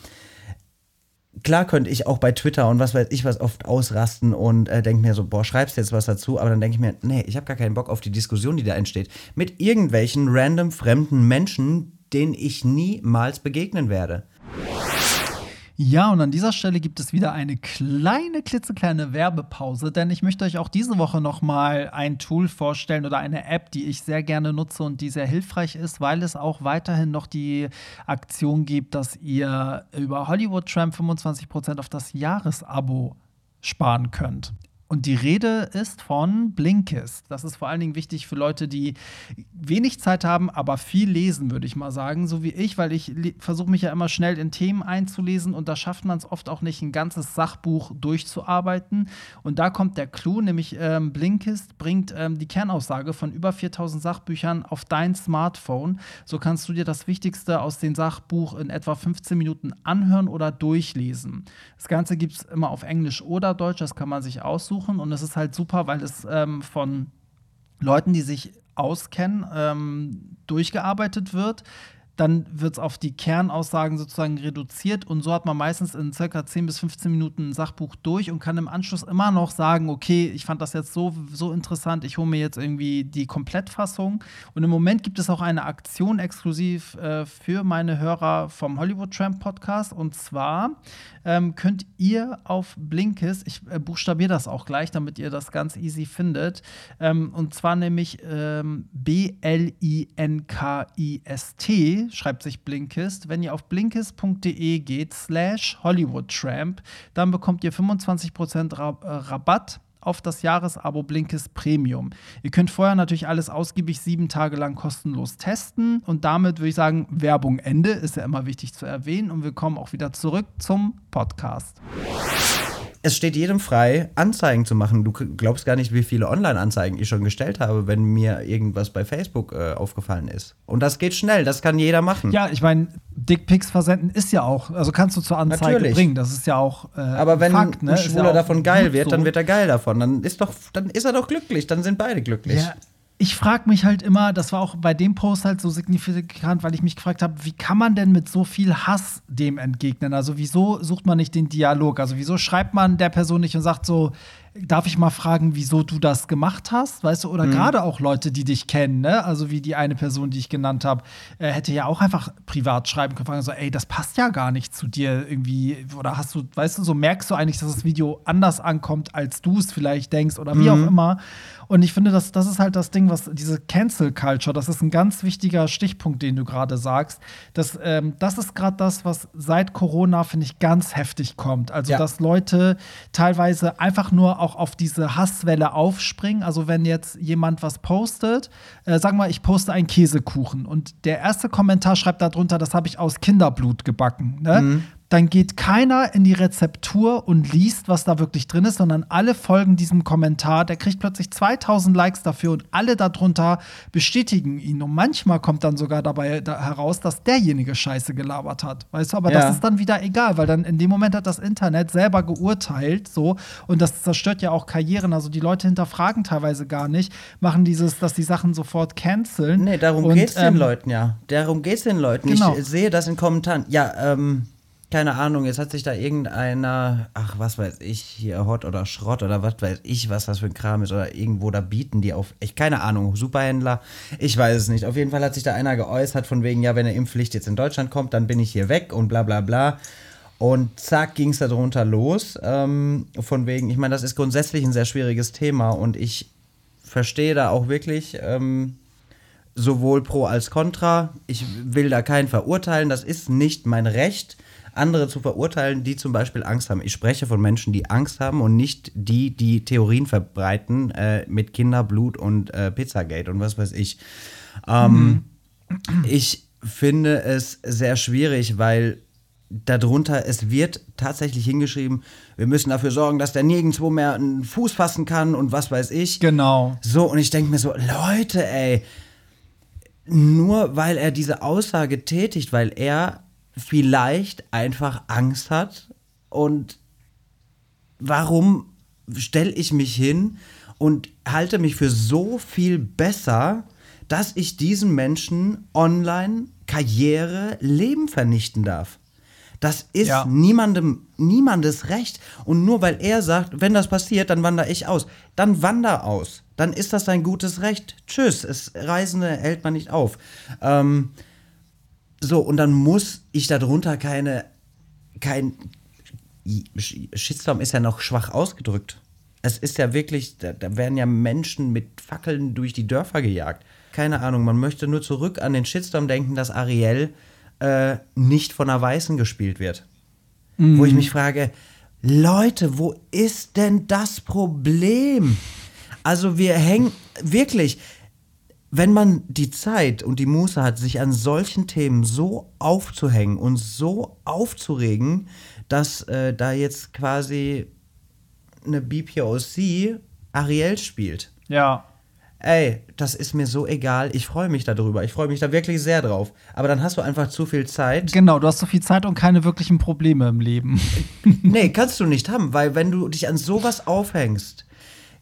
klar könnte ich auch bei Twitter und was weiß ich was oft ausrasten und äh, denke mir so, boah, schreibst jetzt was dazu, aber dann denke ich mir, nee, ich habe gar keinen Bock auf die Diskussion, die da entsteht. Mit irgendwelchen random fremden Menschen, denen ich niemals begegnen werde. Ja, und an dieser Stelle gibt es wieder eine kleine, klitzekleine Werbepause, denn ich möchte euch auch diese Woche noch mal ein Tool vorstellen oder eine App, die ich sehr gerne nutze und die sehr hilfreich ist, weil es auch weiterhin noch die Aktion gibt, dass ihr über Hollywood Tramp 25% auf das Jahresabo sparen könnt. Und die Rede ist von Blinkist. Das ist vor allen Dingen wichtig für Leute, die wenig Zeit haben, aber viel lesen, würde ich mal sagen, so wie ich, weil ich versuche mich ja immer schnell in Themen einzulesen und da schafft man es oft auch nicht, ein ganzes Sachbuch durchzuarbeiten. Und da kommt der Clou, nämlich ähm, Blinkist bringt ähm, die Kernaussage von über 4000 Sachbüchern auf dein Smartphone. So kannst du dir das Wichtigste aus dem Sachbuch in etwa 15 Minuten anhören oder durchlesen. Das Ganze gibt es immer auf Englisch oder Deutsch, das kann man sich aussuchen aussuchen und es ist halt super, weil es ähm, von Leuten, die sich auskennen, ähm, durchgearbeitet wird dann wird es auf die Kernaussagen sozusagen reduziert und so hat man meistens in circa 10 bis 15 Minuten ein Sachbuch durch und kann im Anschluss immer noch sagen, okay, ich fand das jetzt so, so interessant, ich hole mir jetzt irgendwie die Komplettfassung. Und im Moment gibt es auch eine Aktion exklusiv äh, für meine Hörer vom Hollywood Tramp Podcast und zwar ähm, könnt ihr auf Blinkist, ich äh, buchstabiere das auch gleich, damit ihr das ganz easy findet, ähm, und zwar nämlich ähm, B-L-I-N-K-I-S-T schreibt sich Blinkist. Wenn ihr auf blinkist.de geht, slash HollywoodTramp, dann bekommt ihr 25% äh, Rabatt auf das Jahresabo Blinkist Premium. Ihr könnt vorher natürlich alles ausgiebig sieben Tage lang kostenlos testen und damit würde ich sagen, Werbung Ende ist ja immer wichtig zu erwähnen und wir kommen auch wieder zurück zum Podcast es steht jedem frei, Anzeigen zu machen. Du glaubst gar nicht, wie viele Online-Anzeigen ich schon gestellt habe, wenn mir irgendwas bei Facebook äh, aufgefallen ist. Und das geht schnell, das kann jeder machen. Ja, ich meine, Dickpics versenden ist ja auch, also kannst du zur Anzeige Natürlich. bringen. Das ist ja auch. Äh, Aber wenn Fakt, ne? ein Schwuler ja davon geil wird, so. dann wird er geil davon. Dann ist doch, dann ist er doch glücklich, dann sind beide glücklich. Ja ich frage mich halt immer, das war auch bei dem Post halt so signifikant, weil ich mich gefragt habe, wie kann man denn mit so viel Hass dem entgegnen? Also wieso sucht man nicht den Dialog? Also wieso schreibt man der Person nicht und sagt so, darf ich mal fragen, wieso du das gemacht hast? Weißt du, oder mhm. gerade auch Leute, die dich kennen, ne? Also wie die eine Person, die ich genannt habe, äh, hätte ja auch einfach privat schreiben können, so, ey, das passt ja gar nicht zu dir irgendwie. Oder hast du, weißt du, so merkst du eigentlich, dass das Video anders ankommt, als du es vielleicht denkst oder wie mhm. auch immer. Und ich finde, das, das ist halt das Ding, was diese Cancel Culture, das ist ein ganz wichtiger Stichpunkt, den du gerade sagst. Das, ähm, das ist gerade das, was seit Corona, finde ich, ganz heftig kommt. Also, ja. dass Leute teilweise einfach nur auch auf diese Hasswelle aufspringen. Also, wenn jetzt jemand was postet, äh, sagen wir, ich poste einen Käsekuchen und der erste Kommentar schreibt darunter, das habe ich aus Kinderblut gebacken. Ne? Mhm dann geht keiner in die Rezeptur und liest, was da wirklich drin ist, sondern alle folgen diesem Kommentar. Der kriegt plötzlich 2000 Likes dafür und alle darunter bestätigen ihn. Und manchmal kommt dann sogar dabei da heraus, dass derjenige Scheiße gelabert hat. Weißt du, aber ja. das ist dann wieder egal, weil dann in dem Moment hat das Internet selber geurteilt, so. Und das zerstört ja auch Karrieren. Also die Leute hinterfragen teilweise gar nicht, machen dieses, dass die Sachen sofort canceln. Nee, darum geht es den ähm, Leuten ja. Darum geht es den Leuten. Genau. Ich sehe das in Kommentaren. Ja, ähm keine Ahnung, jetzt hat sich da irgendeiner, ach, was weiß ich, hier Hot oder Schrott oder was weiß ich, was das für ein Kram ist oder irgendwo da bieten die auf, ich keine Ahnung, Superhändler, ich weiß es nicht. Auf jeden Fall hat sich da einer geäußert von wegen, ja, wenn eine Impfpflicht jetzt in Deutschland kommt, dann bin ich hier weg und bla bla bla. Und zack, ging es darunter los. Ähm, von wegen, ich meine, das ist grundsätzlich ein sehr schwieriges Thema und ich verstehe da auch wirklich ähm, sowohl Pro als Contra. Ich will da keinen verurteilen, das ist nicht mein Recht andere zu verurteilen, die zum Beispiel Angst haben. Ich spreche von Menschen, die Angst haben und nicht die, die Theorien verbreiten äh, mit Kinderblut und äh, Pizzagate und was weiß ich. Ähm, mhm. Ich finde es sehr schwierig, weil darunter, es wird tatsächlich hingeschrieben, wir müssen dafür sorgen, dass der nirgendwo mehr einen Fuß fassen kann und was weiß ich. Genau. So, und ich denke mir so, Leute, ey, nur weil er diese Aussage tätigt, weil er vielleicht einfach Angst hat und warum stelle ich mich hin und halte mich für so viel besser, dass ich diesen Menschen online Karriere, Leben vernichten darf. Das ist ja. niemandem, niemandes Recht. Und nur weil er sagt, wenn das passiert, dann wandere ich aus. Dann wander aus. Dann ist das ein gutes Recht. Tschüss. Es, Reisende hält man nicht auf. Ähm, so, und dann muss ich darunter keine kein Shitstorm ist ja noch schwach ausgedrückt. Es ist ja wirklich, da, da werden ja Menschen mit Fackeln durch die Dörfer gejagt. Keine Ahnung, man möchte nur zurück an den Shitstorm denken, dass Ariel äh, nicht von einer Weißen gespielt wird. Mhm. Wo ich mich frage, Leute, wo ist denn das Problem? Also wir hängen wirklich, wenn man die Zeit und die Muße hat, sich an solchen Themen so aufzuhängen und so aufzuregen, dass äh, da jetzt quasi eine BPOC Ariel spielt. Ja. Ey, das ist mir so egal. Ich freue mich darüber. Ich freue mich da wirklich sehr drauf. Aber dann hast du einfach zu viel Zeit. Genau, du hast so viel Zeit und keine wirklichen Probleme im Leben. nee, kannst du nicht haben, weil wenn du dich an sowas aufhängst,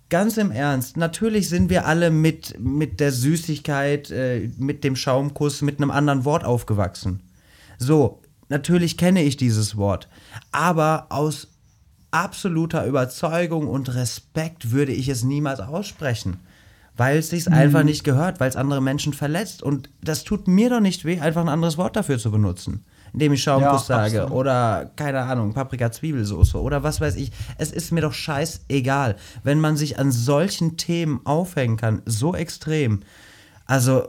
ganz im Ernst, natürlich sind wir alle mit, mit der Süßigkeit, äh, mit dem Schaumkuss, mit einem anderen Wort aufgewachsen. So, natürlich kenne ich dieses Wort. Aber aus absoluter Überzeugung und Respekt würde ich es niemals aussprechen. Weil es sich mhm. einfach nicht gehört, weil es andere Menschen verletzt. Und das tut mir doch nicht weh, einfach ein anderes Wort dafür zu benutzen. Indem ich Schaumkuss ja, sage absolut. oder, keine Ahnung, Paprika-Zwiebelsoße oder was weiß ich. Es ist mir doch scheißegal, wenn man sich an solchen Themen aufhängen kann, so extrem. Also,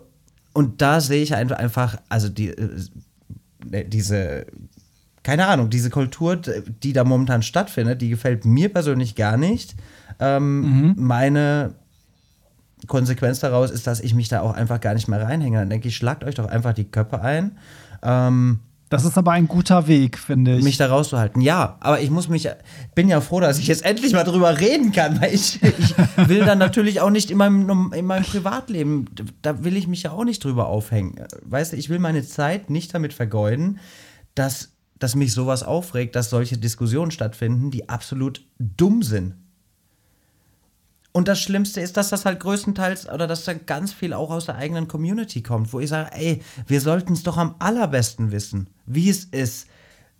und da sehe ich einfach, also die, äh, diese keine Ahnung, diese Kultur, die da momentan stattfindet, die gefällt mir persönlich gar nicht. Ähm, mhm. Meine Konsequenz daraus ist, dass ich mich da auch einfach gar nicht mehr reinhänge. Dann denke ich, schlagt euch doch einfach die Köpfe ein. Ähm, das ist aber ein guter Weg, finde ich. Mich da rauszuhalten. Ja, aber ich muss mich, bin ja froh, dass ich jetzt endlich mal drüber reden kann, weil ich, ich will dann natürlich auch nicht in meinem, in meinem Privatleben, da will ich mich ja auch nicht drüber aufhängen. Weißt du, ich will meine Zeit nicht damit vergeuden, dass dass mich sowas aufregt, dass solche Diskussionen stattfinden, die absolut dumm sind. Und das Schlimmste ist, dass das halt größtenteils oder dass da ganz viel auch aus der eigenen Community kommt, wo ich sage, ey, wir sollten es doch am allerbesten wissen, wie es ist,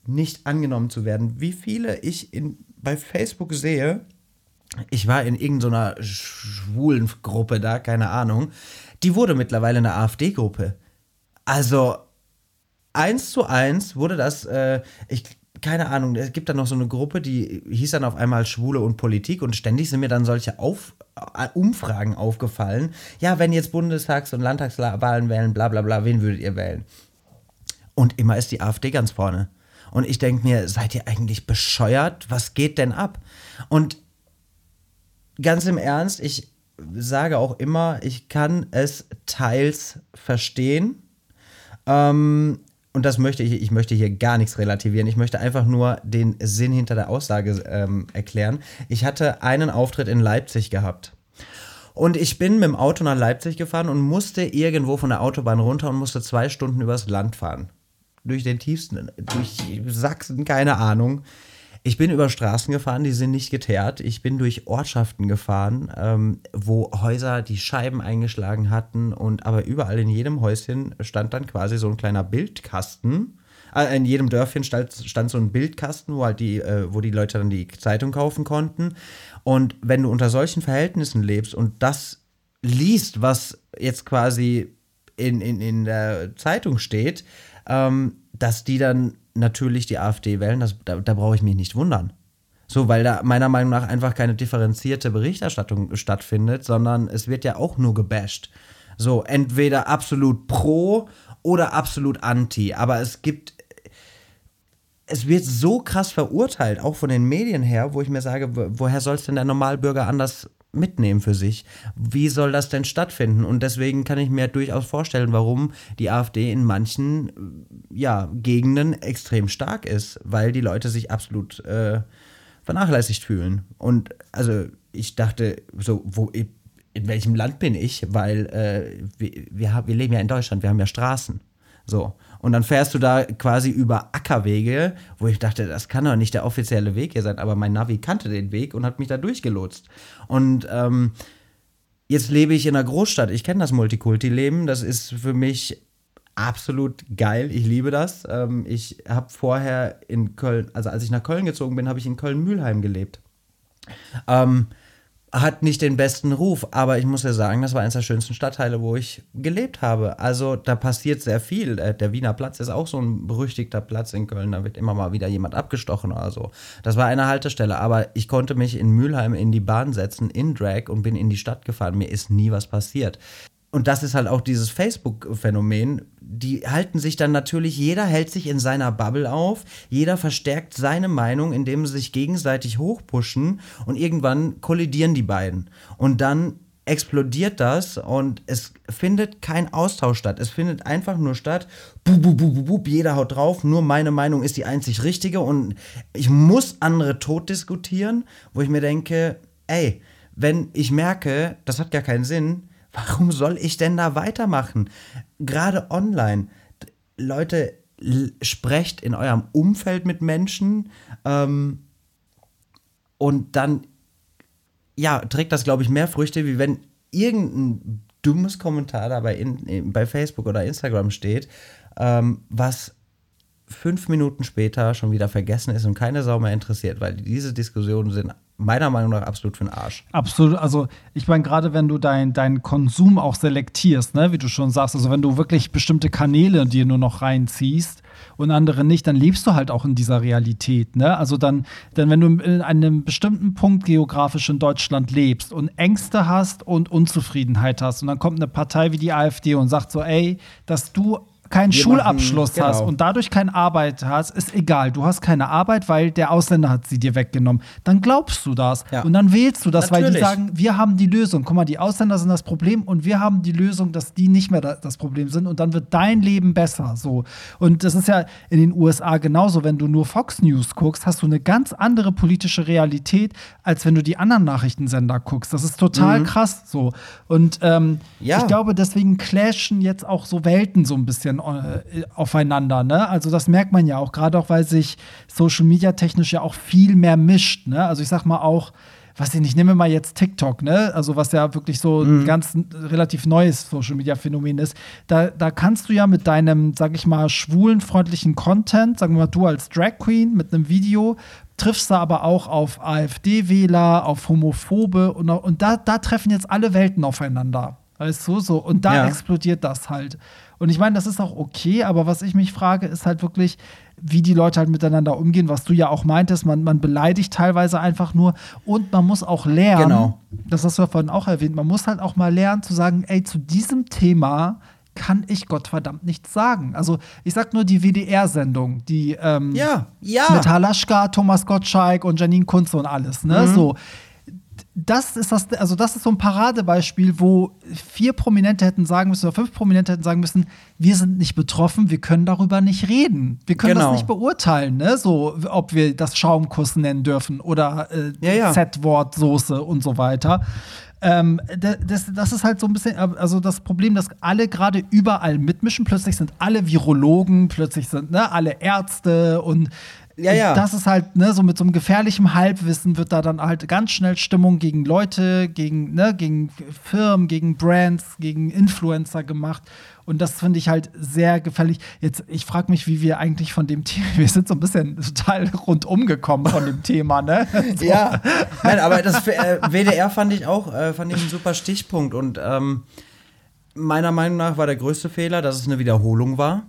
nicht angenommen zu werden. Wie viele ich in, bei Facebook sehe, ich war in irgendeiner schwulen Gruppe da, keine Ahnung, die wurde mittlerweile eine AfD-Gruppe. Also, eins zu eins wurde das, äh, ich keine Ahnung, es gibt da noch so eine Gruppe, die hieß dann auf einmal Schwule und Politik und ständig sind mir dann solche auf, äh, Umfragen aufgefallen. Ja, wenn jetzt Bundestags- und Landtagswahlen wählen, bla bla bla, wen würdet ihr wählen? Und immer ist die AfD ganz vorne. Und ich denke mir, seid ihr eigentlich bescheuert? Was geht denn ab? Und ganz im Ernst, ich sage auch immer, ich kann es teils verstehen. Ähm, und das möchte ich, ich möchte hier gar nichts relativieren. Ich möchte einfach nur den Sinn hinter der Aussage ähm, erklären. Ich hatte einen Auftritt in Leipzig gehabt. Und ich bin mit dem Auto nach Leipzig gefahren und musste irgendwo von der Autobahn runter und musste zwei Stunden übers Land fahren. Durch den tiefsten, durch Sachsen, keine Ahnung. Ich bin über Straßen gefahren, die sind nicht geteert. Ich bin durch Ortschaften gefahren, ähm, wo Häuser die Scheiben eingeschlagen hatten und aber überall in jedem Häuschen stand dann quasi so ein kleiner Bildkasten. Äh, in jedem Dörfchen stand, stand so ein Bildkasten, wo halt die, äh, wo die Leute dann die Zeitung kaufen konnten. Und wenn du unter solchen Verhältnissen lebst und das liest, was jetzt quasi in, in, in der Zeitung steht, ähm, dass die dann natürlich die AfD wählen, das, da, da brauche ich mich nicht wundern. So, weil da meiner Meinung nach einfach keine differenzierte Berichterstattung stattfindet, sondern es wird ja auch nur gebasht. So, entweder absolut pro oder absolut anti. Aber es gibt. Es wird so krass verurteilt, auch von den Medien her, wo ich mir sage, woher soll es denn der Normalbürger anders mitnehmen für sich. Wie soll das denn stattfinden? Und deswegen kann ich mir durchaus vorstellen, warum die AfD in manchen ja, Gegenden extrem stark ist, weil die Leute sich absolut äh, vernachlässigt fühlen. Und also ich dachte, so, wo, in welchem Land bin ich? Weil äh, wir, wir, wir leben ja in Deutschland, wir haben ja Straßen. So. Und dann fährst du da quasi über Ackerwege, wo ich dachte, das kann doch nicht der offizielle Weg hier sein, aber mein Navi kannte den Weg und hat mich da durchgelotst. Und ähm, jetzt lebe ich in einer Großstadt. Ich kenne das Multikulti-Leben. Das ist für mich absolut geil. Ich liebe das. Ähm, ich habe vorher in Köln, also als ich nach Köln gezogen bin, habe ich in Köln-Mühlheim gelebt. Ähm, hat nicht den besten Ruf, aber ich muss ja sagen, das war eines der schönsten Stadtteile, wo ich gelebt habe. Also da passiert sehr viel. Äh, der Wiener Platz ist auch so ein berüchtigter Platz in Köln, da wird immer mal wieder jemand abgestochen oder so. Das war eine Haltestelle, aber ich konnte mich in Mülheim in die Bahn setzen, in Drag und bin in die Stadt gefahren. Mir ist nie was passiert und das ist halt auch dieses Facebook-Phänomen, die halten sich dann natürlich, jeder hält sich in seiner Bubble auf, jeder verstärkt seine Meinung, indem sie sich gegenseitig hochpushen und irgendwann kollidieren die beiden. Und dann explodiert das und es findet kein Austausch statt. Es findet einfach nur statt, bub, bub, bub, bub, jeder haut drauf, nur meine Meinung ist die einzig richtige und ich muss andere tot diskutieren, wo ich mir denke, ey, wenn ich merke, das hat gar keinen Sinn, Warum soll ich denn da weitermachen? Gerade online. Leute, sprecht in eurem Umfeld mit Menschen ähm, und dann, ja, trägt das, glaube ich, mehr Früchte, wie wenn irgendein dummes Kommentar da bei, in, bei Facebook oder Instagram steht, ähm, was fünf Minuten später schon wieder vergessen ist und keine Sau mehr interessiert, weil diese Diskussionen sind meiner Meinung nach absolut für den Arsch. Absolut. Also ich meine, gerade wenn du deinen dein Konsum auch selektierst, ne, wie du schon sagst, also wenn du wirklich bestimmte Kanäle dir nur noch reinziehst und andere nicht, dann lebst du halt auch in dieser Realität. Ne? Also dann, denn wenn du in einem bestimmten Punkt geografisch in Deutschland lebst und Ängste hast und Unzufriedenheit hast und dann kommt eine Partei wie die AfD und sagt so, ey, dass du keinen Wir Schulabschluss machen, genau. hast und dadurch keine Arbeit hast, ist egal. Du hast keine Arbeit, weil der Ausländer hat sie dir weggenommen. Dann glaubst du das ja. und dann wählst du das, Natürlich. weil die sagen, wir haben die Lösung. Guck mal, die Ausländer sind das Problem und wir haben die Lösung, dass die nicht mehr das Problem sind und dann wird dein Leben besser. So und das ist ja in den USA genauso. Wenn du nur Fox News guckst, hast du eine ganz andere politische Realität, als wenn du die anderen Nachrichtensender guckst. Das ist total mhm. krass. So und ähm, ja. ich glaube, deswegen clashen jetzt auch so Welten so ein bisschen aufeinander. Ne? Also das merkt man ja auch, gerade auch, weil sich Social Media technisch ja auch viel mehr mischt. Ne? Also ich sag mal auch, was ich nicht, nehme mal jetzt TikTok, ne? Also was ja wirklich so mhm. ein ganz relativ neues Social Media Phänomen ist. Da, da kannst du ja mit deinem, sag ich mal, schwulenfreundlichen Content, sagen wir mal, du als Drag Queen mit einem Video, triffst du aber auch auf AfD-Wähler, auf Homophobe und, und da, da treffen jetzt alle Welten aufeinander. Weißt du, so. Und da ja. explodiert das halt. Und ich meine, das ist auch okay, aber was ich mich frage, ist halt wirklich, wie die Leute halt miteinander umgehen, was du ja auch meintest, man, man beleidigt teilweise einfach nur und man muss auch lernen, genau. das hast du ja vorhin auch erwähnt, man muss halt auch mal lernen zu sagen, ey, zu diesem Thema kann ich Gottverdammt nichts sagen. Also ich sag nur die WDR-Sendung, die ähm, ja, ja. mit Halaschka, Thomas Gottschalk und Janine Kunze und alles, ne? Mhm. So das ist das, also das ist so ein Paradebeispiel, wo vier Prominente hätten sagen müssen oder fünf Prominente hätten sagen müssen, wir sind nicht betroffen, wir können darüber nicht reden. Wir können genau. das nicht beurteilen, ne? So, ob wir das Schaumkuss nennen dürfen oder äh, ja, ja. Z-Wort, Soße und so weiter. Ähm, das, das ist halt so ein bisschen, also das Problem, dass alle gerade überall mitmischen. Plötzlich sind alle Virologen, plötzlich sind ne, alle Ärzte und ja, ja. Das ist halt, ne, so mit so einem gefährlichen Halbwissen wird da dann halt ganz schnell Stimmung gegen Leute, gegen, ne, gegen Firmen, gegen Brands, gegen Influencer gemacht. Und das finde ich halt sehr gefährlich. Jetzt, ich frage mich, wie wir eigentlich von dem Thema, wir sind so ein bisschen total rundum gekommen von dem Thema, ne? So. Ja, nein, aber das äh, WDR fand ich auch, äh, fand ich ein super Stichpunkt. Und ähm, meiner Meinung nach war der größte Fehler, dass es eine Wiederholung war.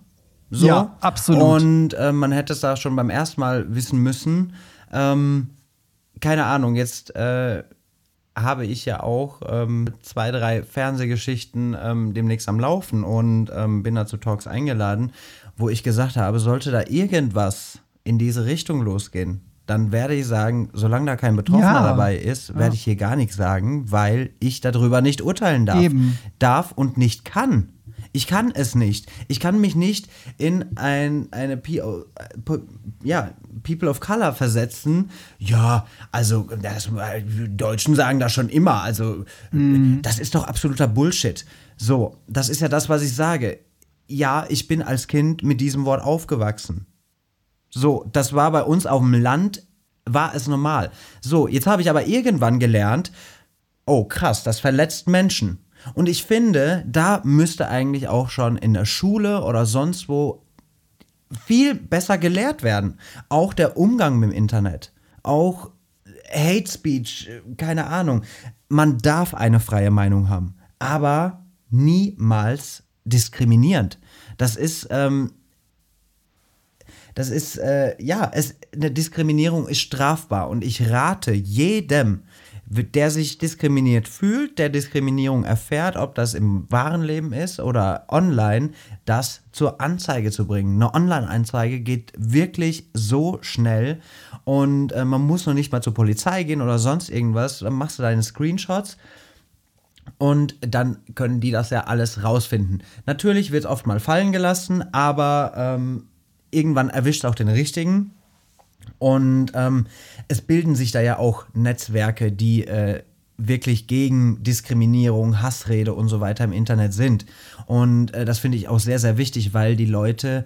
So. Ja, absolut. Und äh, man hätte es da schon beim ersten Mal wissen müssen. Ähm, keine Ahnung, jetzt äh, habe ich ja auch ähm, zwei, drei Fernsehgeschichten ähm, demnächst am Laufen und ähm, bin da zu Talks eingeladen, wo ich gesagt habe, sollte da irgendwas in diese Richtung losgehen, dann werde ich sagen, solange da kein Betroffener ja. dabei ist, werde ja. ich hier gar nichts sagen, weil ich darüber nicht urteilen darf. Eben. Darf und nicht kann. Ich kann es nicht. Ich kann mich nicht in ein, eine ja, People of Color versetzen. Ja, also das, Deutschen sagen das schon immer. Also mm. das ist doch absoluter Bullshit. So, das ist ja das, was ich sage. Ja, ich bin als Kind mit diesem Wort aufgewachsen. So, das war bei uns auf dem Land, war es normal. So, jetzt habe ich aber irgendwann gelernt, oh krass, das verletzt Menschen. Und ich finde, da müsste eigentlich auch schon in der Schule oder sonst wo viel besser gelehrt werden. Auch der Umgang mit dem Internet. Auch Hate Speech, keine Ahnung. Man darf eine freie Meinung haben, aber niemals diskriminierend. Das ist, ähm, das ist, äh, ja, es, eine Diskriminierung ist strafbar und ich rate jedem, der sich diskriminiert fühlt, der Diskriminierung erfährt, ob das im wahren Leben ist oder online, das zur Anzeige zu bringen. Eine Online-Anzeige geht wirklich so schnell und äh, man muss noch nicht mal zur Polizei gehen oder sonst irgendwas. Dann machst du deine Screenshots und dann können die das ja alles rausfinden. Natürlich wird es oft mal fallen gelassen, aber ähm, irgendwann erwischt auch den richtigen. Und ähm, es bilden sich da ja auch Netzwerke, die äh, wirklich gegen Diskriminierung, Hassrede und so weiter im Internet sind. Und äh, das finde ich auch sehr, sehr wichtig, weil die Leute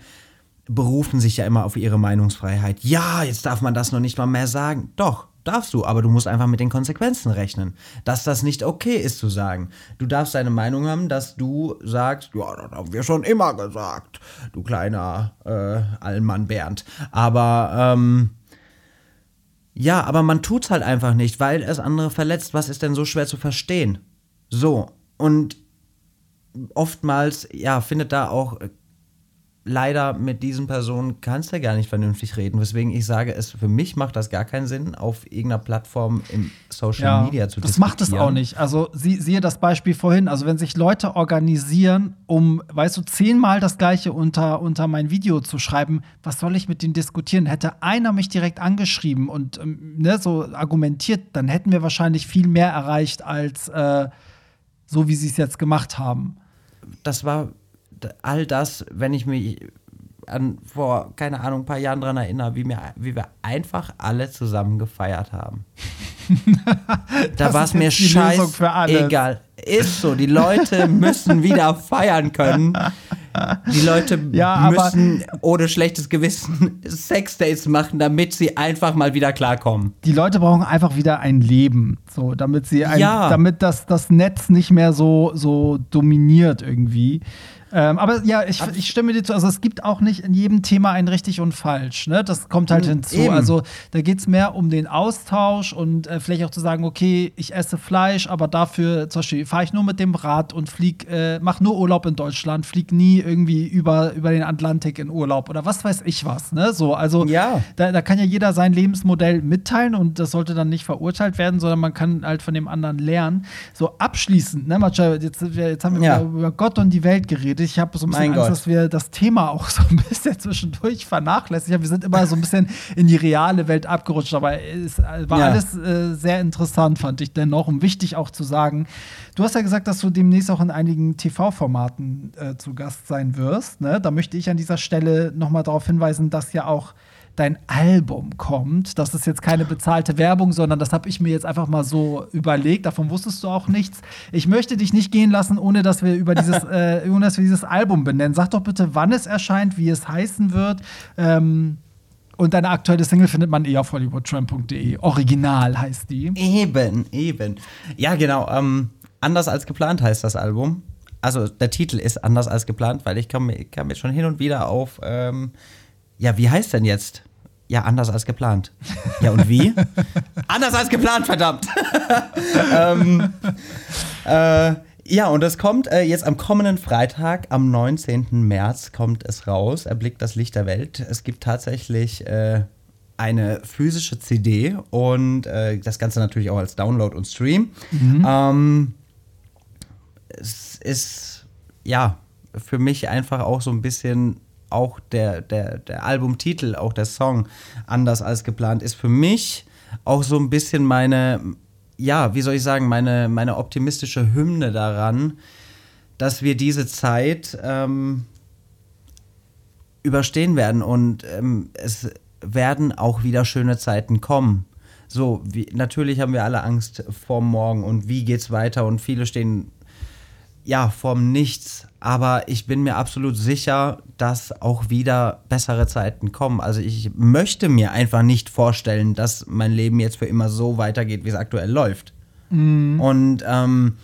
berufen sich ja immer auf ihre Meinungsfreiheit. Ja, jetzt darf man das noch nicht mal mehr sagen. Doch, darfst du, aber du musst einfach mit den Konsequenzen rechnen, dass das nicht okay ist zu sagen. Du darfst deine Meinung haben, dass du sagst, ja, das haben wir schon immer gesagt, du kleiner äh, Allmann Bernd. Aber ähm, ja, aber man tut's halt einfach nicht, weil es andere verletzt. Was ist denn so schwer zu verstehen? So und oftmals ja findet da auch leider mit diesen Personen kannst du gar nicht vernünftig reden. Weswegen ich sage, es für mich macht das gar keinen Sinn, auf irgendeiner Plattform im Social ja, Media zu das diskutieren. Das macht es auch nicht. Also sie, siehe das Beispiel vorhin. Also wenn sich Leute organisieren, um, weißt du, zehnmal das gleiche unter, unter mein Video zu schreiben, was soll ich mit denen diskutieren? Hätte einer mich direkt angeschrieben und ähm, ne, so argumentiert, dann hätten wir wahrscheinlich viel mehr erreicht als äh, so, wie sie es jetzt gemacht haben. Das war all das, wenn ich mich an vor, keine Ahnung, ein paar Jahren daran erinnere, wie, mir, wie wir einfach alle zusammen gefeiert haben. da war es mir scheißegal. Ist so, die Leute müssen wieder feiern können. Die Leute ja, müssen ohne schlechtes Gewissen Sexdates machen, damit sie einfach mal wieder klarkommen. Die Leute brauchen einfach wieder ein Leben, so damit sie ein, ja. damit das, das Netz nicht mehr so, so dominiert irgendwie. Ähm, aber ja, ich, ich stimme dir zu. Also es gibt auch nicht in jedem Thema ein richtig und falsch. Ne? Das kommt halt hm, hinzu. Eben. Also da geht es mehr um den Austausch und äh, vielleicht auch zu sagen, okay, ich esse Fleisch, aber dafür zum Beispiel fahre ich nur mit dem Rad und flieg, äh, mach nur Urlaub in Deutschland, flieg nie irgendwie über, über den Atlantik in Urlaub oder was weiß ich was. Ne? So, also ja. da, da kann ja jeder sein Lebensmodell mitteilen und das sollte dann nicht verurteilt werden, sondern man kann halt von dem anderen lernen. So abschließend, ne, Macha, jetzt, jetzt haben wir ja. über Gott und die Welt geredet geredet. Ich habe so ein bisschen mein Angst, Gott. dass wir das Thema auch so ein bisschen zwischendurch vernachlässigen. Wir sind immer so ein bisschen in die reale Welt abgerutscht, aber es war ja. alles äh, sehr interessant, fand ich dennoch. Und wichtig auch zu sagen, du hast ja gesagt, dass du demnächst auch in einigen TV-Formaten äh, zu Gast sein wirst. Ne? Da möchte ich an dieser Stelle nochmal darauf hinweisen, dass ja auch dein Album kommt. Das ist jetzt keine bezahlte Werbung, sondern das habe ich mir jetzt einfach mal so überlegt. Davon wusstest du auch nichts. Ich möchte dich nicht gehen lassen, ohne dass wir über dieses, äh, ohne dass wir dieses Album benennen. Sag doch bitte, wann es erscheint, wie es heißen wird. Ähm, und deine aktuelle Single findet man eh auf hollywoodtramp.de. Original heißt die. Eben, eben. Ja, genau. Ähm, anders als geplant heißt das Album. Also der Titel ist anders als geplant, weil ich kam, kam jetzt schon hin und wieder auf, ähm, ja, wie heißt denn jetzt? Ja, anders als geplant. Ja, und wie? anders als geplant, verdammt. ähm, äh, ja, und es kommt äh, jetzt am kommenden Freitag, am 19. März, kommt es raus. Erblickt das Licht der Welt. Es gibt tatsächlich äh, eine physische CD und äh, das Ganze natürlich auch als Download und Stream. Mhm. Ähm, es ist, ja, für mich einfach auch so ein bisschen auch der, der, der Albumtitel, auch der Song anders als geplant, ist für mich auch so ein bisschen meine, ja, wie soll ich sagen, meine, meine optimistische Hymne daran, dass wir diese Zeit ähm, überstehen werden und ähm, es werden auch wieder schöne Zeiten kommen. So, wie, natürlich haben wir alle Angst vor morgen und wie geht's weiter und viele stehen ja vorm Nichts aber ich bin mir absolut sicher, dass auch wieder bessere Zeiten kommen. Also ich möchte mir einfach nicht vorstellen, dass mein Leben jetzt für immer so weitergeht, wie es aktuell läuft. Mhm. Und ähm,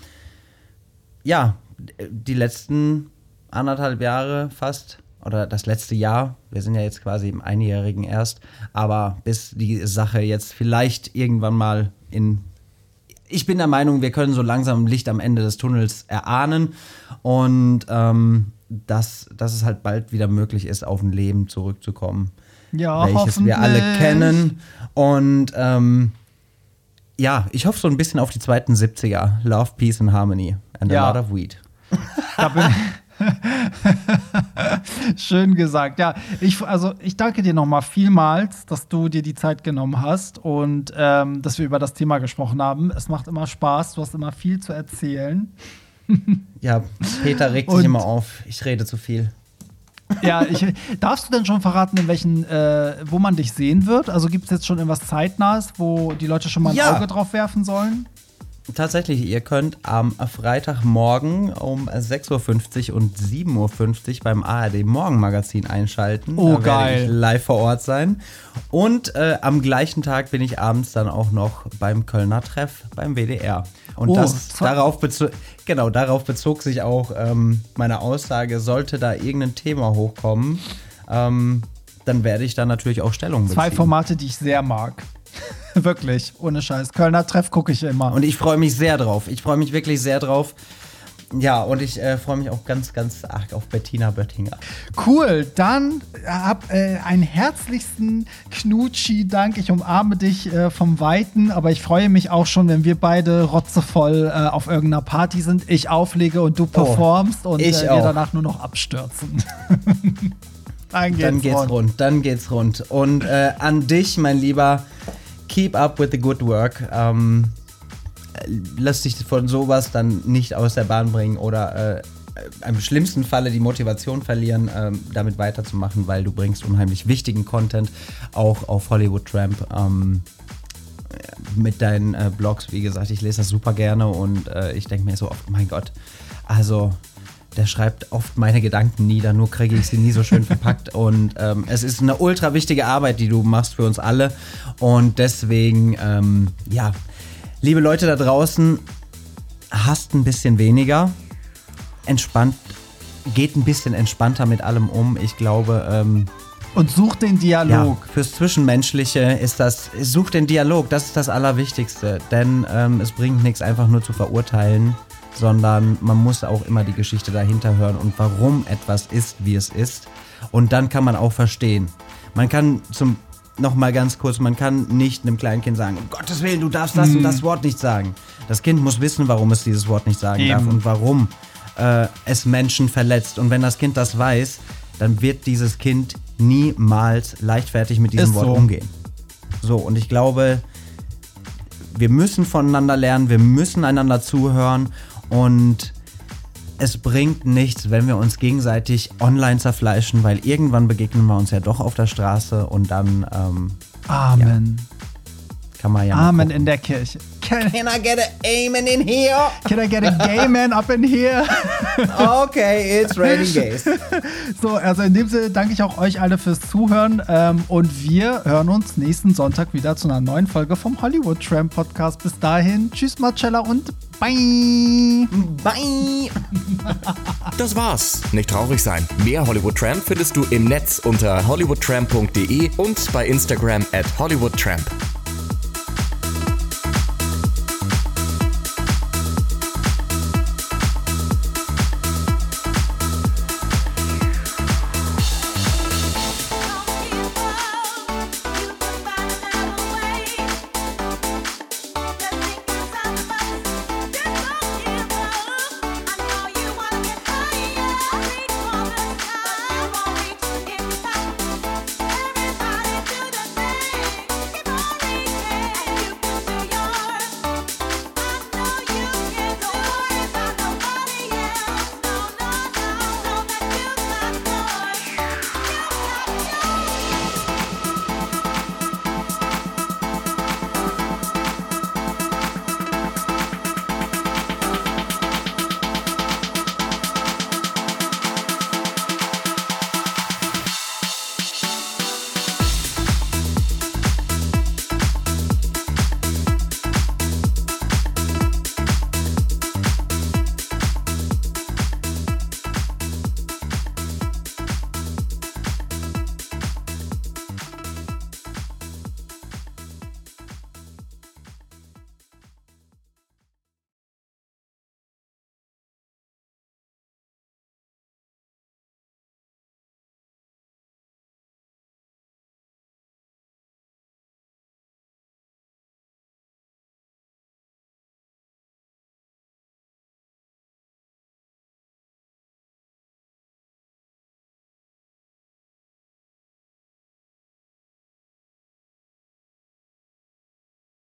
ja, die letzten anderthalb Jahre fast oder das letzte Jahr, wir sind ja jetzt quasi im Einjährigen erst, aber bis die Sache jetzt vielleicht irgendwann mal in ich bin der Meinung, wir können so langsam Licht am Ende des Tunnels erahnen und ähm, dass, dass es halt bald wieder möglich ist, auf ein Leben zurückzukommen, Ja, welches wir alle kennen. Und ähm, ja, ich hoffe so ein bisschen auf die zweiten 70er. Love, Peace and Harmony and Ja. a lot of weed. Da bin Schön gesagt. Ja, ich, also ich danke dir nochmal vielmals, dass du dir die Zeit genommen hast und ähm, dass wir über das Thema gesprochen haben. Es macht immer Spaß, du hast immer viel zu erzählen. Ja, Peter regt Und- sich immer auf. Ich rede zu viel. Ja, ich, darfst du denn schon verraten, in welchen, äh, wo man dich sehen wird? Also gibt es jetzt schon irgendwas Zeitnahes, wo die Leute schon mal ein Ja. Auge drauf werfen sollen? Tatsächlich, ihr könnt am Freitagmorgen um 6.50 Uhr und 7.50 Uhr beim ARD Morgenmagazin einschalten. Oh, da werde geil. ich live vor Ort sein. Und äh, am gleichen Tag bin ich abends dann auch noch beim Kölner Treff beim WDR. Und Oh, das, darauf, bezo genau, darauf bezog sich auch ähm, meine Aussage, sollte da irgendein Thema hochkommen, ähm, dann werde ich da natürlich auch Stellung beziehen. Zwei Formate, die ich sehr mag. Wirklich, ohne Scheiß. Kölner Treff gucke ich immer. Und ich freue mich sehr drauf. Ich freue mich wirklich sehr drauf. Ja, und ich äh, freue mich auch ganz, ganz arg auf Bettina Böttinger. Cool, dann hab äh, einen herzlichsten Knutschi-Dank. Ich umarme dich äh, vom Weiten, aber ich freue mich auch schon, wenn wir beide rotzevoll äh, auf irgendeiner Party sind, ich auflege und du performst und Oh, ich äh, wir danach nur noch abstürzen. dann geht's, Dann geht's rund. rund, dann geht's rund. Und äh, an dich, mein Lieber, keep up with the good work. Ähm, äh, lass dich von sowas dann nicht aus der Bahn bringen oder äh, im schlimmsten Falle die Motivation verlieren, ähm, damit weiterzumachen, weil du bringst unheimlich wichtigen Content auch auf Hollywood Tramp. Ähm, mit deinen äh, Blogs, wie gesagt, ich lese das super gerne und äh, ich denke mir so oft, mein Gott, also der schreibt oft meine Gedanken nieder, nur kriege ich sie nie so schön verpackt. Und ähm, es ist eine ultra wichtige Arbeit, die du machst für uns alle. Und deswegen, ähm, ja, liebe Leute da draußen, hasst ein bisschen weniger, entspannt, geht ein bisschen entspannter mit allem um, ich glaube, ähm, Und such den ja, Dialog. fürs Zwischenmenschliche ist das, such den Dialog, das ist das Allerwichtigste. Denn ähm, es bringt nichts, einfach nur zu verurteilen, sondern man muss auch immer die Geschichte dahinter hören und warum etwas ist, wie es ist. Und dann kann man auch verstehen. Man kann zum, noch mal ganz kurz, man kann nicht einem kleinen Kind sagen, um Gottes Willen, du darfst das und das Wort nicht sagen. Das Kind muss wissen, warum es dieses Wort nicht sagen darf Eben. und warum äh, es Menschen verletzt. Und wenn das Kind das weiß, dann wird dieses Kind niemals leichtfertig mit diesem Ist Wort so. umgehen. So, und ich glaube, wir müssen voneinander lernen, wir müssen einander zuhören und es bringt nichts, wenn wir uns gegenseitig online zerfleischen, weil irgendwann begegnen wir uns ja doch auf der Straße und dann ähm, Amen. Kann man ja Amen gucken. in der Kirche. Can, Can I get an amen in here? can I get a gay man up in here? Okay, it's raining gays. So, also in dem Sinne danke ich auch euch alle fürs Zuhören ähm, und wir hören uns nächsten Sonntag wieder zu einer neuen Folge vom Hollywood Tramp Podcast. Bis dahin, tschüss Marcella und bye. Bye. Das war's. Nicht traurig sein. Mehr Hollywood Tramp findest du im Netz unter hollywoodtramp.de und bei Instagram at hollywoodtramp.